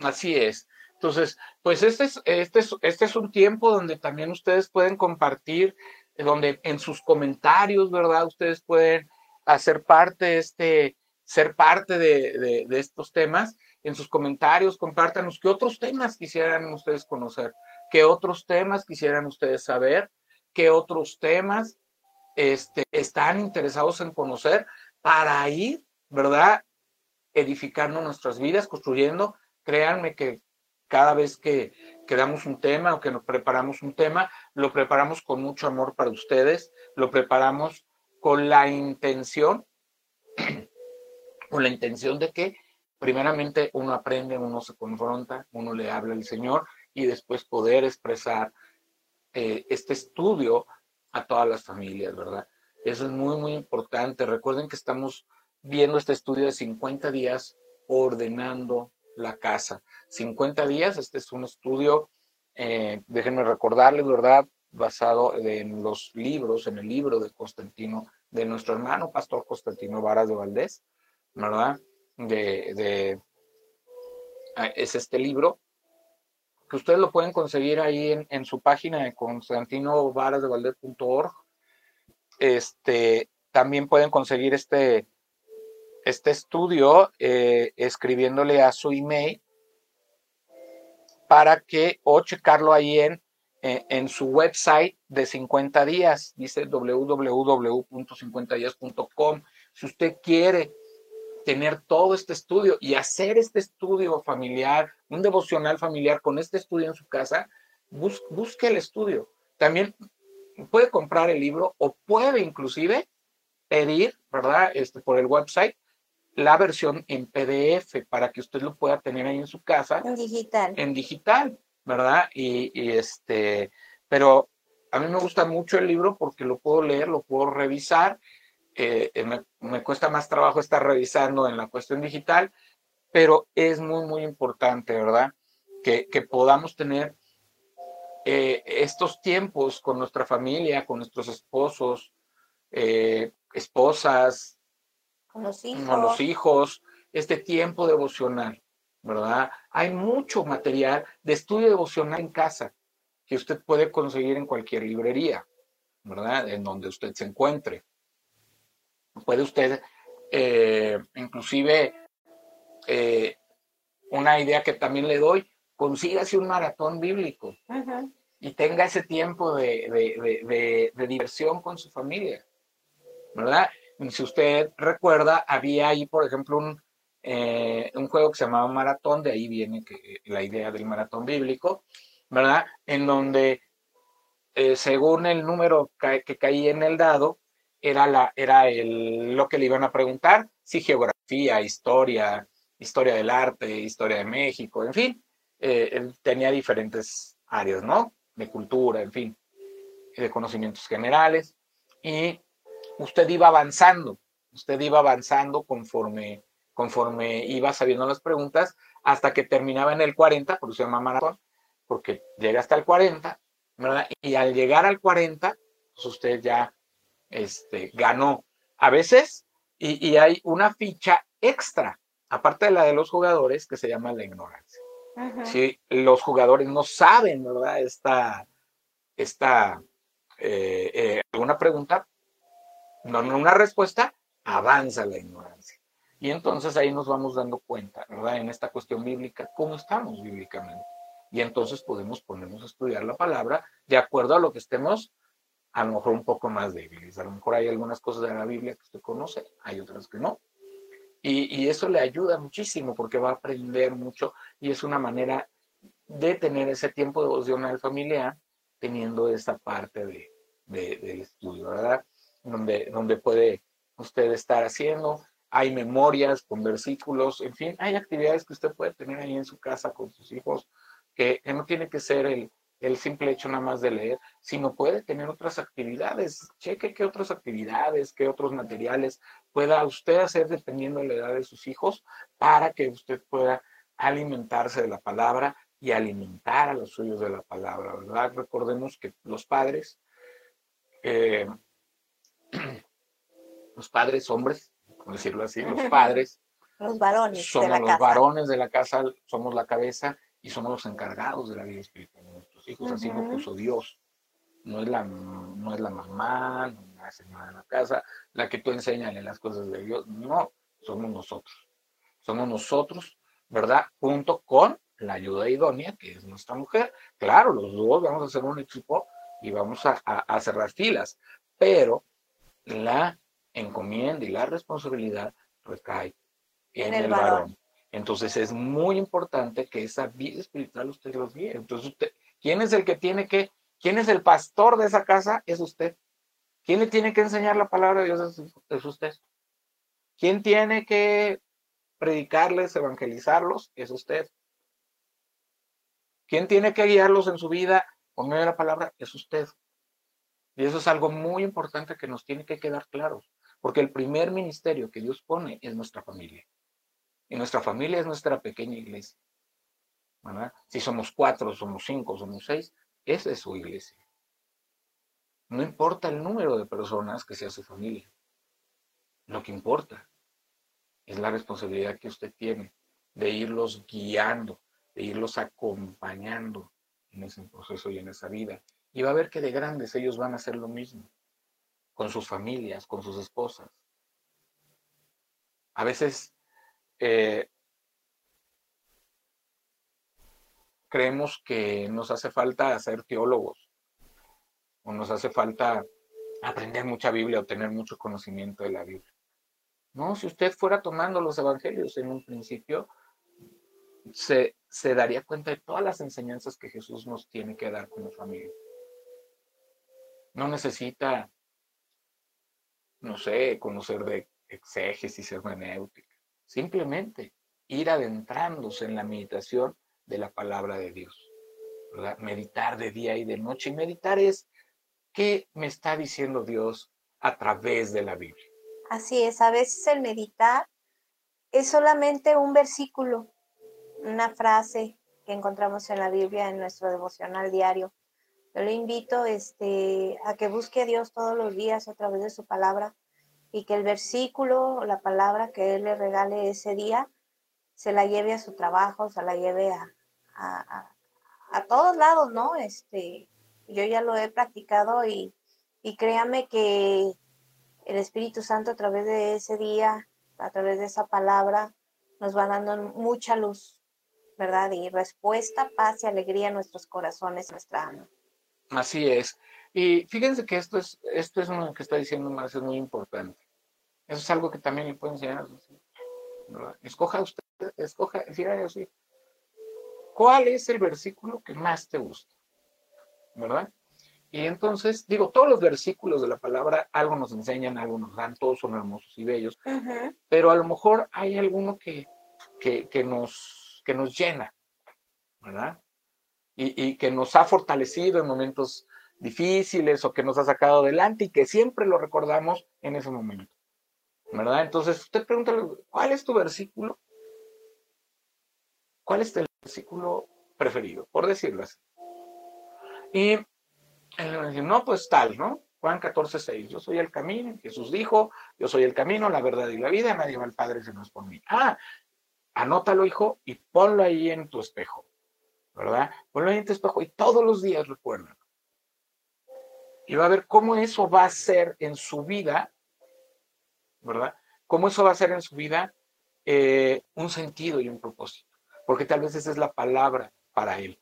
Así es. Entonces, pues este es, este es, este es un tiempo donde también ustedes pueden compartir, donde en sus comentarios, ¿verdad? Ustedes pueden hacer parte, este, ser parte de, de estos temas. En sus comentarios, compártanos qué otros temas quisieran ustedes conocer, qué otros temas quisieran ustedes saber, qué otros temas este, están interesados en conocer para ir, ¿verdad? Edificando nuestras vidas, construyendo. Créanme que cada vez que, que damos un tema o que nos preparamos un tema, lo preparamos con mucho amor para ustedes, lo preparamos con la intención, con la intención de que primeramente uno aprende, uno se confronta, uno le habla al Señor y después poder expresar eh, este estudio a todas las familias, ¿verdad? Eso es muy, muy importante. Recuerden que estamos viendo este estudio de 50 días ordenando la casa. 50 días, este es un estudio, eh, déjenme recordarles, ¿verdad? Basado en los libros, en el libro de Constantino, de nuestro hermano pastor Constantino Varas de Valdés, ¿verdad? De, de, ah, es este libro que ustedes lo pueden conseguir ahí en, su página de constantinovarasdevalder.org. Este, también pueden conseguir este, este estudio eh, escribiéndole a su email para que o checarlo ahí en, en, su website de 50 días, dice www.50días.com. Si usted quiere tener todo este estudio y hacer este estudio familiar, un devocional familiar con este estudio en su casa, busque el estudio. También puede comprar el libro o puede inclusive pedir, ¿verdad? Este, por el website la versión en PDF para que usted lo pueda tener ahí en su casa. En digital. En digital, ¿verdad? Y, y este, pero a mí me gusta mucho el libro porque lo puedo leer, lo puedo revisar eh, me, cuesta más trabajo estar revisando en la cuestión digital, pero es muy, muy importante, ¿verdad? Que, podamos tener eh, estos tiempos con nuestra familia, con nuestros esposos, eh, esposas, con los, hijos. con los hijos, este tiempo devocional, ¿verdad? Hay mucho material de estudio devocional en casa que usted puede conseguir en cualquier librería, ¿verdad? En donde usted se encuentre. Puede usted, eh, inclusive, eh, una idea que también le doy, consígase un maratón bíblico y tenga ese tiempo de, diversión con su familia, ¿verdad? Si usted recuerda, había ahí, por ejemplo, un, eh, un juego que se llamaba Maratón, de ahí viene que, la idea del maratón bíblico, ¿verdad? En donde, según el número que caía en el dado, era, la, era el, lo que le iban a preguntar, si geografía, historia, historia del arte, historia de México, en fin, eh, él tenía diferentes áreas, ¿no? De cultura, en fin, de conocimientos generales. Y usted iba avanzando, usted iba avanzando conforme, conforme iba sabiendo las preguntas hasta que terminaba en el 40, por eso se llama maratón, porque llega hasta el 40, ¿verdad? Y al llegar al 40, pues usted ya este, ganó. A veces, y, hay una ficha extra, aparte de la de los jugadores, que se llama la ignorancia. Si los jugadores no saben, ¿verdad? Esta, esta eh, eh, alguna pregunta, no, una respuesta, avanza la ignorancia. Y entonces ahí nos vamos dando cuenta, ¿verdad? En esta cuestión bíblica, cómo estamos bíblicamente. Y entonces podemos ponernos a estudiar la palabra de acuerdo a lo que estemos a lo mejor un poco más débiles. A lo mejor hay algunas cosas de la Biblia que usted conoce, hay otras que no. Y, eso le ayuda muchísimo porque va a aprender mucho y es una manera de tener ese tiempo devocional familiar teniendo esta parte de, del estudio, ¿verdad? Donde, donde puede usted estar haciendo. Hay memorias con versículos, en fin, hay actividades que usted puede tener ahí en su casa con sus hijos, que no tiene que ser el, el simple hecho nada más de leer, sino puede tener otras actividades. Cheque qué otras actividades, qué otros materiales pueda usted hacer dependiendo de la edad de sus hijos para que usted pueda alimentarse de la palabra y alimentar a los suyos de la palabra, ¿verdad? Recordemos que los padres, eh, los padres hombres, por decirlo así, los padres. los varones. Somos de la los casa. varones de la casa, somos la cabeza y somos los encargados de la vida espiritual de nuestros hijos. Así lo puso Dios. No es la, no es la mamá, no es la señora de la casa, la que tú enséñale las cosas de Dios. No, somos nosotros. Somos nosotros, ¿verdad? Junto con la ayuda idónea, que es nuestra mujer. Claro, los dos vamos a hacer un equipo y vamos a, a- a cerrar filas, pero la encomienda y la responsabilidad recae en, el, varón. Entonces es muy importante que esa vida espiritual usted los guíe. Entonces, usted, ¿quién es el que tiene que, quién es el pastor de esa casa? Es usted. ¿Quién le tiene que enseñar la palabra de Dios? Es, usted. ¿Quién tiene que predicarles, evangelizarlos? Es usted. ¿Quién tiene que guiarlos en su vida por medio de la palabra? Es usted. Y eso es algo muy importante que nos tiene que quedar claro, porque el primer ministerio que Dios pone es nuestra familia. Y nuestra familia es nuestra pequeña iglesia. Si somos cuatro, somos cinco, somos seis, esa es su iglesia. No importa el número de personas que sea su familia. Lo que importa es la responsabilidad que usted tiene de irlos guiando, de irlos acompañando en ese proceso y en esa vida. Y va a ver que de grandes ellos van a hacer lo mismo, con sus familias, con sus esposas. A veces eh, creemos que nos hace falta ser teólogos o nos hace falta aprender mucha Biblia o tener mucho conocimiento de la Biblia. No, si usted fuera tomando los evangelios en un principio, se, se daría cuenta de todas las enseñanzas que Jesús nos tiene que dar como familia. No necesita, no sé, conocer de exégesis hermenéutica. Simplemente ir adentrándose en la meditación de la palabra de Dios. Meditar de día y de noche. Y meditar es qué me está diciendo Dios a través de la Biblia. Así es, a veces el meditar es solamente un versículo, una frase que encontramos en la Biblia en nuestro devocional diario. Yo le invito este, a que busque a Dios todos los días a través de su palabra y que el versículo la palabra que Él le regale ese día se la lleve a su trabajo, se la lleve a, a, a, a todos lados, ¿no? Este, yo ya lo he practicado y, y créame que el Espíritu Santo a través de ese día, a través de esa palabra, nos va dando mucha luz, ¿verdad? Y respuesta, paz y alegría en nuestros corazones, nuestra alma. Así es. Y fíjense que esto es, esto es lo que está diciendo Marcia, es muy importante. Eso es algo que también le puedo enseñar a. Escoja usted, escoja, dígale así, ¿cuál es el versículo que más te gusta? ¿Verdad? Y entonces, digo, todos los versículos de la palabra algo nos enseñan, algo nos dan, todos son hermosos y bellos, pero a lo mejor hay alguno que, que, que nos, que nos llena, ¿verdad? Y, y que nos ha fortalecido en momentos difíciles o que nos ha sacado adelante y que siempre lo recordamos en ese momento, ¿verdad? Entonces, usted pregúntale, ¿cuál es tu versículo? ¿Cuál es el versículo preferido? Por decirlo así. Y dice, no, pues tal, ¿no? Juan 14, 6. Yo soy el camino. Jesús dijo, yo soy el camino, la verdad y la vida. Nadie va al Padre si no es por mí. Ah, anótalo, hijo, y ponlo ahí en tu espejo, ¿verdad? Ponlo ahí en tu espejo y todos los días recuerda. Y va a ver cómo eso va a ser en su vida, ¿verdad? Cómo eso va a ser en su vida eh, un sentido y un propósito. Porque tal vez esa es la palabra para él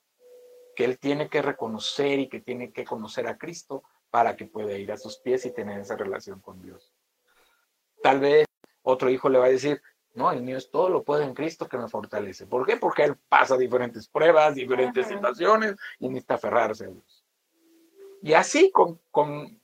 que él tiene que reconocer y que tiene que conocer a Cristo para que pueda ir a sus pies y tener esa relación con Dios. Tal vez otro hijo le va a decir, no, el mío es todo lo puedo en Cristo que me fortalece. ¿Por qué? Porque él pasa diferentes pruebas, diferentes Ajá. situaciones y necesita aferrarse a Dios. Y así con, con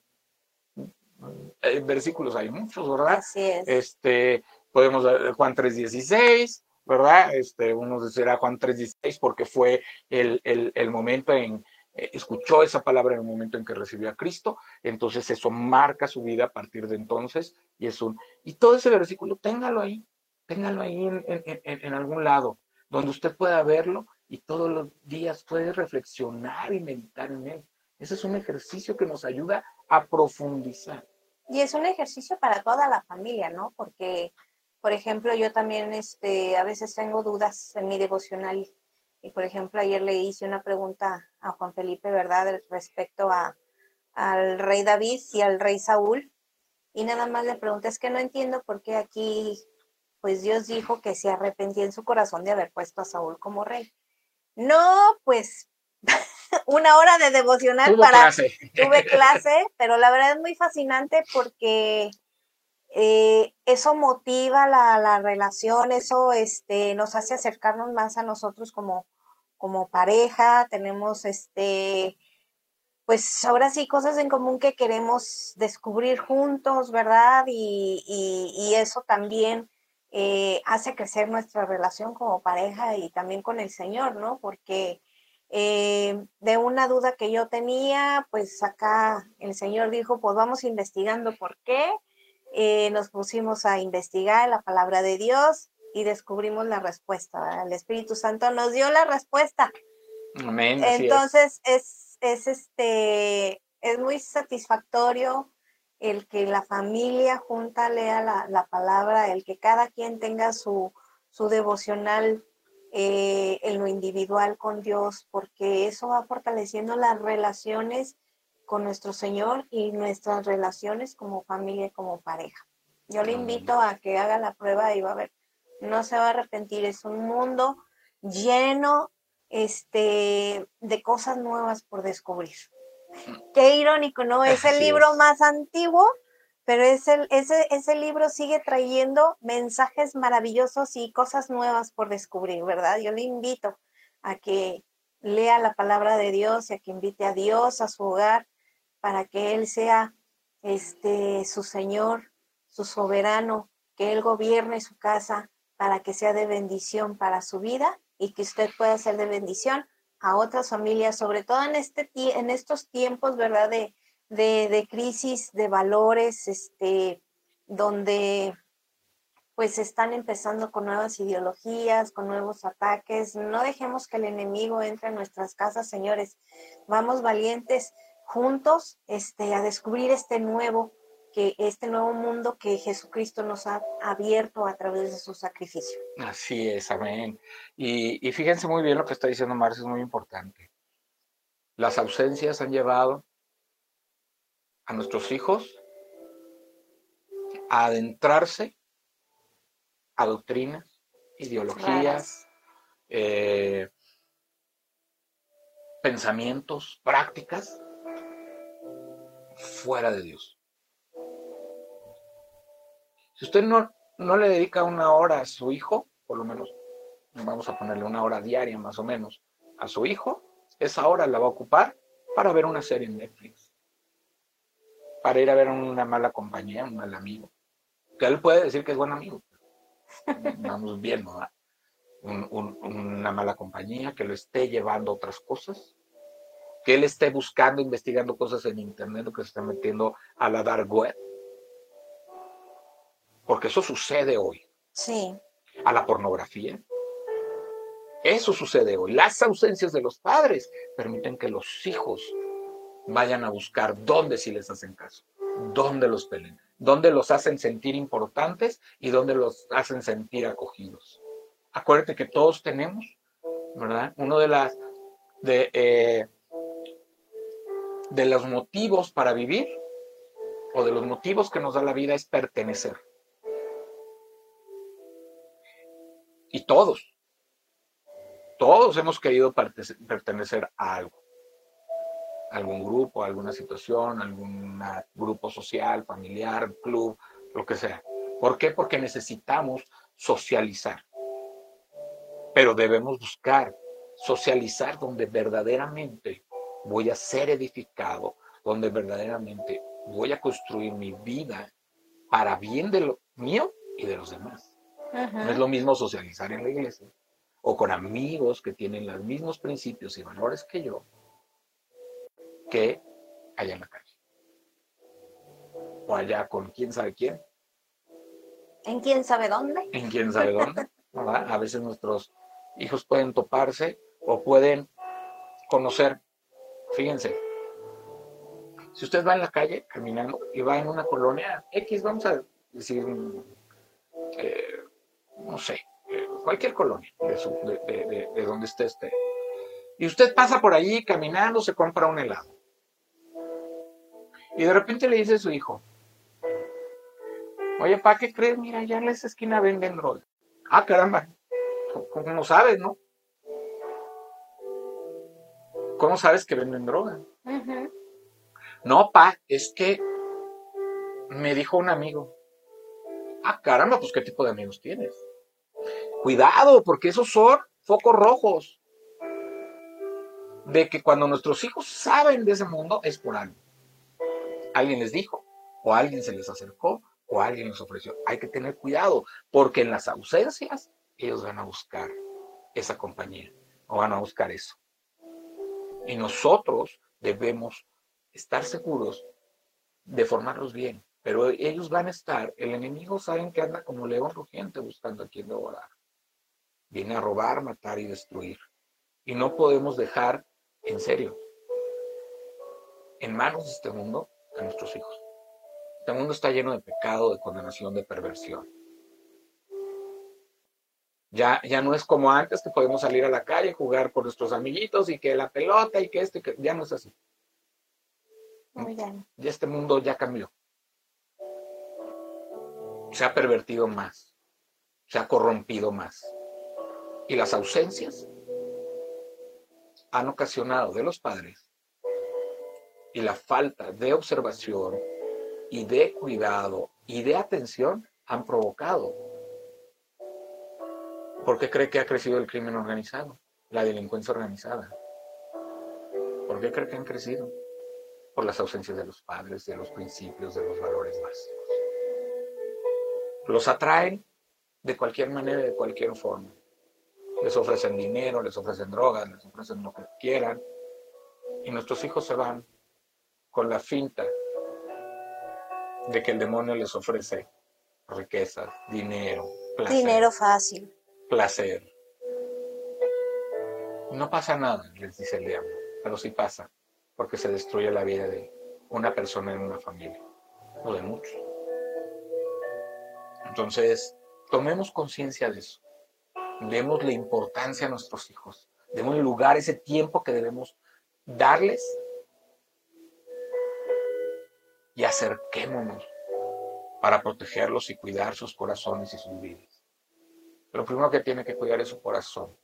eh, versículos hay muchos, ¿verdad? Así es. Este, podemos ver Juan 3.16, ¿verdad? Este, uno será Juan 3.16 porque fue el, el, el momento en, eh, escuchó esa palabra en el momento en que recibió a Cristo, entonces eso marca su vida a partir de entonces y es un, y todo ese versículo, téngalo ahí, téngalo ahí en, en, en algún lado, donde usted pueda verlo y todos los días puede reflexionar y meditar en él. Ese es un ejercicio que nos ayuda a profundizar Y es un ejercicio para toda la familia, ¿no? Porque, por ejemplo, yo también este, a veces tengo dudas en mi devocional. Y, por ejemplo, ayer le hice una pregunta a Juan Felipe, ¿verdad? Respecto a, al rey David y al rey Saúl. Y nada más le pregunté, es que no entiendo por qué aquí, pues Dios dijo que se arrepentía en su corazón de haber puesto a Saúl como rey. No, pues una hora de devocional para clase. tuve clase, pero la verdad es muy fascinante porque eh, eso motiva la, la, relación, eso este, nos hace acercarnos más a nosotros como, como pareja, tenemos este, pues ahora sí cosas en común que queremos descubrir juntos, ¿verdad? Y, y, eso también eh, hace crecer nuestra relación como pareja y también con el Señor, ¿no? Porque eh, de una duda que yo tenía, pues acá el Señor dijo, pues vamos investigando por qué. Eh, nos pusimos a investigar la palabra de Dios y descubrimos la respuesta. El Espíritu Santo nos dio la respuesta. Amén. Entonces es. es. este es muy satisfactorio el que la familia junta lea la, la palabra, el que cada quien tenga su, su devocional eh, en lo individual con Dios, porque eso va fortaleciendo las relaciones con nuestro Señor y nuestras relaciones como familia, como pareja. Yo le invito a que haga la prueba y va a ver, no se va a arrepentir, es un mundo lleno este, de cosas nuevas por descubrir. Qué irónico, ¿no? Es el libro más antiguo pero ese, ese, ese libro sigue trayendo mensajes maravillosos y cosas nuevas por descubrir, ¿verdad? Yo le invito a que lea la palabra de Dios y a que invite a Dios a su hogar para que Él sea este, su Señor, su soberano, que Él gobierne su casa para que sea de bendición para su vida y que usted pueda ser de bendición a otras familias, sobre todo en, este, en estos tiempos, ¿verdad? De, de, de crisis de valores, este, donde pues están empezando con nuevas ideologías, con nuevos ataques. No dejemos que el enemigo entre en nuestras casas, señores. Vamos valientes juntos este, a descubrir este nuevo, que, este nuevo mundo que Jesucristo nos ha abierto a través de su sacrificio. Así es, amén. Y, y fíjense muy bien lo que está diciendo Marcia, es muy importante. Las ausencias han llevado a nuestros hijos a adentrarse a doctrinas, ideologías, eh, pensamientos, prácticas fuera de Dios. Si usted no, no le dedica una hora a su hijo, por lo menos vamos a ponerle una hora diaria más o menos a su hijo, esa hora la va a ocupar para ver una serie en Netflix para ir a ver una mala compañía, un mal amigo. Que él puede decir que es buen amigo. Vamos bien, una mala compañía, que lo esté llevando a otras cosas, que él esté buscando, investigando cosas en internet, o que se está metiendo a la dark web. Porque eso sucede hoy. Sí. A la pornografía. Eso sucede hoy. Las ausencias de los padres permiten que los hijos vayan a buscar dónde sí les hacen caso, dónde los pelen, dónde los hacen sentir importantes y dónde los hacen sentir acogidos. Acuérdate que todos tenemos, ¿verdad? Uno de las de, eh, de los motivos para vivir o de los motivos que nos da la vida es pertenecer. Y todos, todos hemos querido pertenecer a algo algún grupo, alguna situación, algún grupo social, familiar, club, lo que sea. ¿Por qué? Porque necesitamos socializar. Pero debemos buscar socializar donde verdaderamente voy a ser edificado, donde verdaderamente voy a construir mi vida para bien de lo mío y de los demás. No es lo mismo socializar en la iglesia o con amigos que tienen los mismos principios y valores que yo, que allá en la calle. O allá con quién sabe quién. ¿En quién sabe dónde? En quién sabe dónde. A veces nuestros hijos pueden toparse o pueden conocer. Fíjense, Si usted va en la calle caminando y va en una colonia X, vamos a decir, eh, no sé, eh, cualquier colonia de, de, donde usted esté. Y usted pasa por allí caminando, se compra un helado. Y de repente le dice a su hijo, oye, ¿para qué crees? Mira, ya en esa esquina venden droga. Ah, caramba, ¿cómo no sabes, no? ¿Cómo sabes que venden droga? No, pa, es que me dijo un amigo. Ah, caramba, pues qué tipo de amigos tienes. Cuidado, porque esos son focos rojos. De que cuando nuestros hijos saben de ese mundo es por algo. Alguien les dijo, o alguien se les acercó, o alguien les ofreció. Hay que tener cuidado, porque en las ausencias ellos van a buscar esa compañía, o van a buscar eso. Y nosotros debemos estar seguros de formarlos bien. Pero ellos van a estar, el enemigo saben que anda como león rugiente buscando a quien devorar. Viene a robar, matar y destruir. Y no podemos dejar, en serio, en manos de este mundo a nuestros hijos. Este mundo está lleno de pecado, de condenación, de perversión. Ya, ya no es como antes que podemos salir a la calle, jugar con nuestros amiguitos y que la pelota y que esto, y que ya no es así. Ya este mundo ya cambió. Se ha pervertido más. Se ha corrompido más. Y las ausencias han ocasionado de los padres y la falta de observación y de cuidado y de atención han provocado. ¿Por qué cree que ha crecido el crimen organizado? La delincuencia organizada. ¿Por qué cree que han crecido? por las ausencias de los padres, de los principios, de los valores básicos. Los atraen de cualquier manera, de cualquier forma. Les ofrecen dinero, les ofrecen drogas, les ofrecen lo que quieran. Y nuestros hijos se van con la finta de que el demonio les ofrece riquezas, dinero, placer. Dinero fácil. Placer. No pasa nada, les dice el diablo, pero sí pasa porque se destruye la vida de una persona en una familia, o de muchos. Entonces, tomemos conciencia de eso. Demos la importancia a nuestros hijos. Demos lugar, ese tiempo que debemos darles y acerquémonos para protegerlos y cuidar sus corazones y sus vidas. Lo primero que tiene que cuidar es su corazón,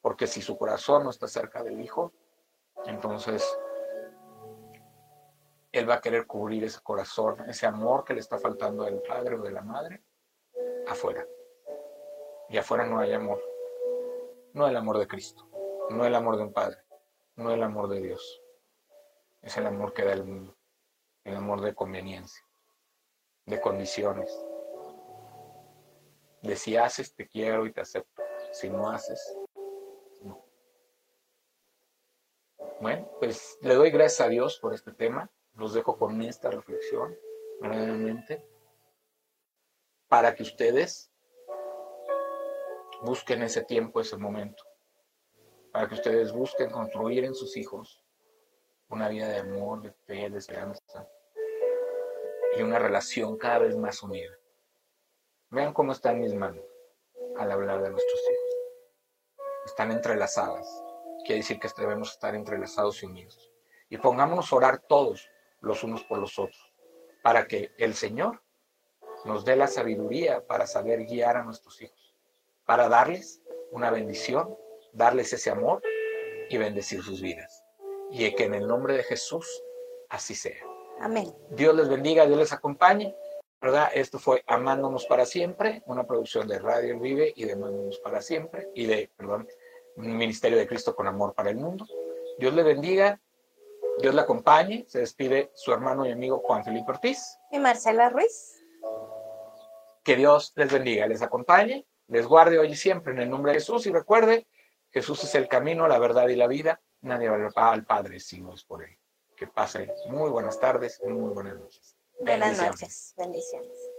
porque si su corazón no está cerca del hijo, entonces él va a querer cubrir ese corazón, ese amor que le está faltando del padre o de la madre, afuera. Y afuera no hay amor. No el amor de Cristo, no el amor de un padre, no el amor de Dios. Es el amor que da el mundo, el amor de conveniencia, de condiciones. De si haces, te quiero y te acepto. Si no haces, no. Bueno, pues le doy gracias a Dios por este tema los dejo con esta reflexión, verdaderamente, para que ustedes busquen ese tiempo, ese momento, para que ustedes busquen construir en sus hijos una vida de amor, de fe, de esperanza y una relación cada vez más unida. Vean cómo están mis manos al hablar de nuestros hijos. Están entrelazadas. Quiere decir que debemos estar entrelazados y unidos. Y pongámonos a orar todos los unos por los otros, para que el Señor nos dé la sabiduría para saber guiar a nuestros hijos, para darles una bendición, darles ese amor y bendecir sus vidas. Y que en el nombre de Jesús así sea. Amén. Dios les bendiga, Dios les acompañe. ¿Verdad? Esto fue Amándonos para siempre, una producción de Radio Vive y de Amándonos para siempre y de, perdón, Ministerio de Cristo con Amor para el Mundo. Dios les bendiga Dios le acompañe. Se despide su hermano y amigo Juan Felipe Ortiz. Y Marcela Ruiz. Que Dios les bendiga, les acompañe, les guarde hoy y siempre en el nombre de Jesús. Y recuerde, Jesús es el camino, la verdad y la vida. Nadie va al Padre si no es por Él. Que pase muy buenas tardes y muy buenas noches. Buenas noches. Bendiciones.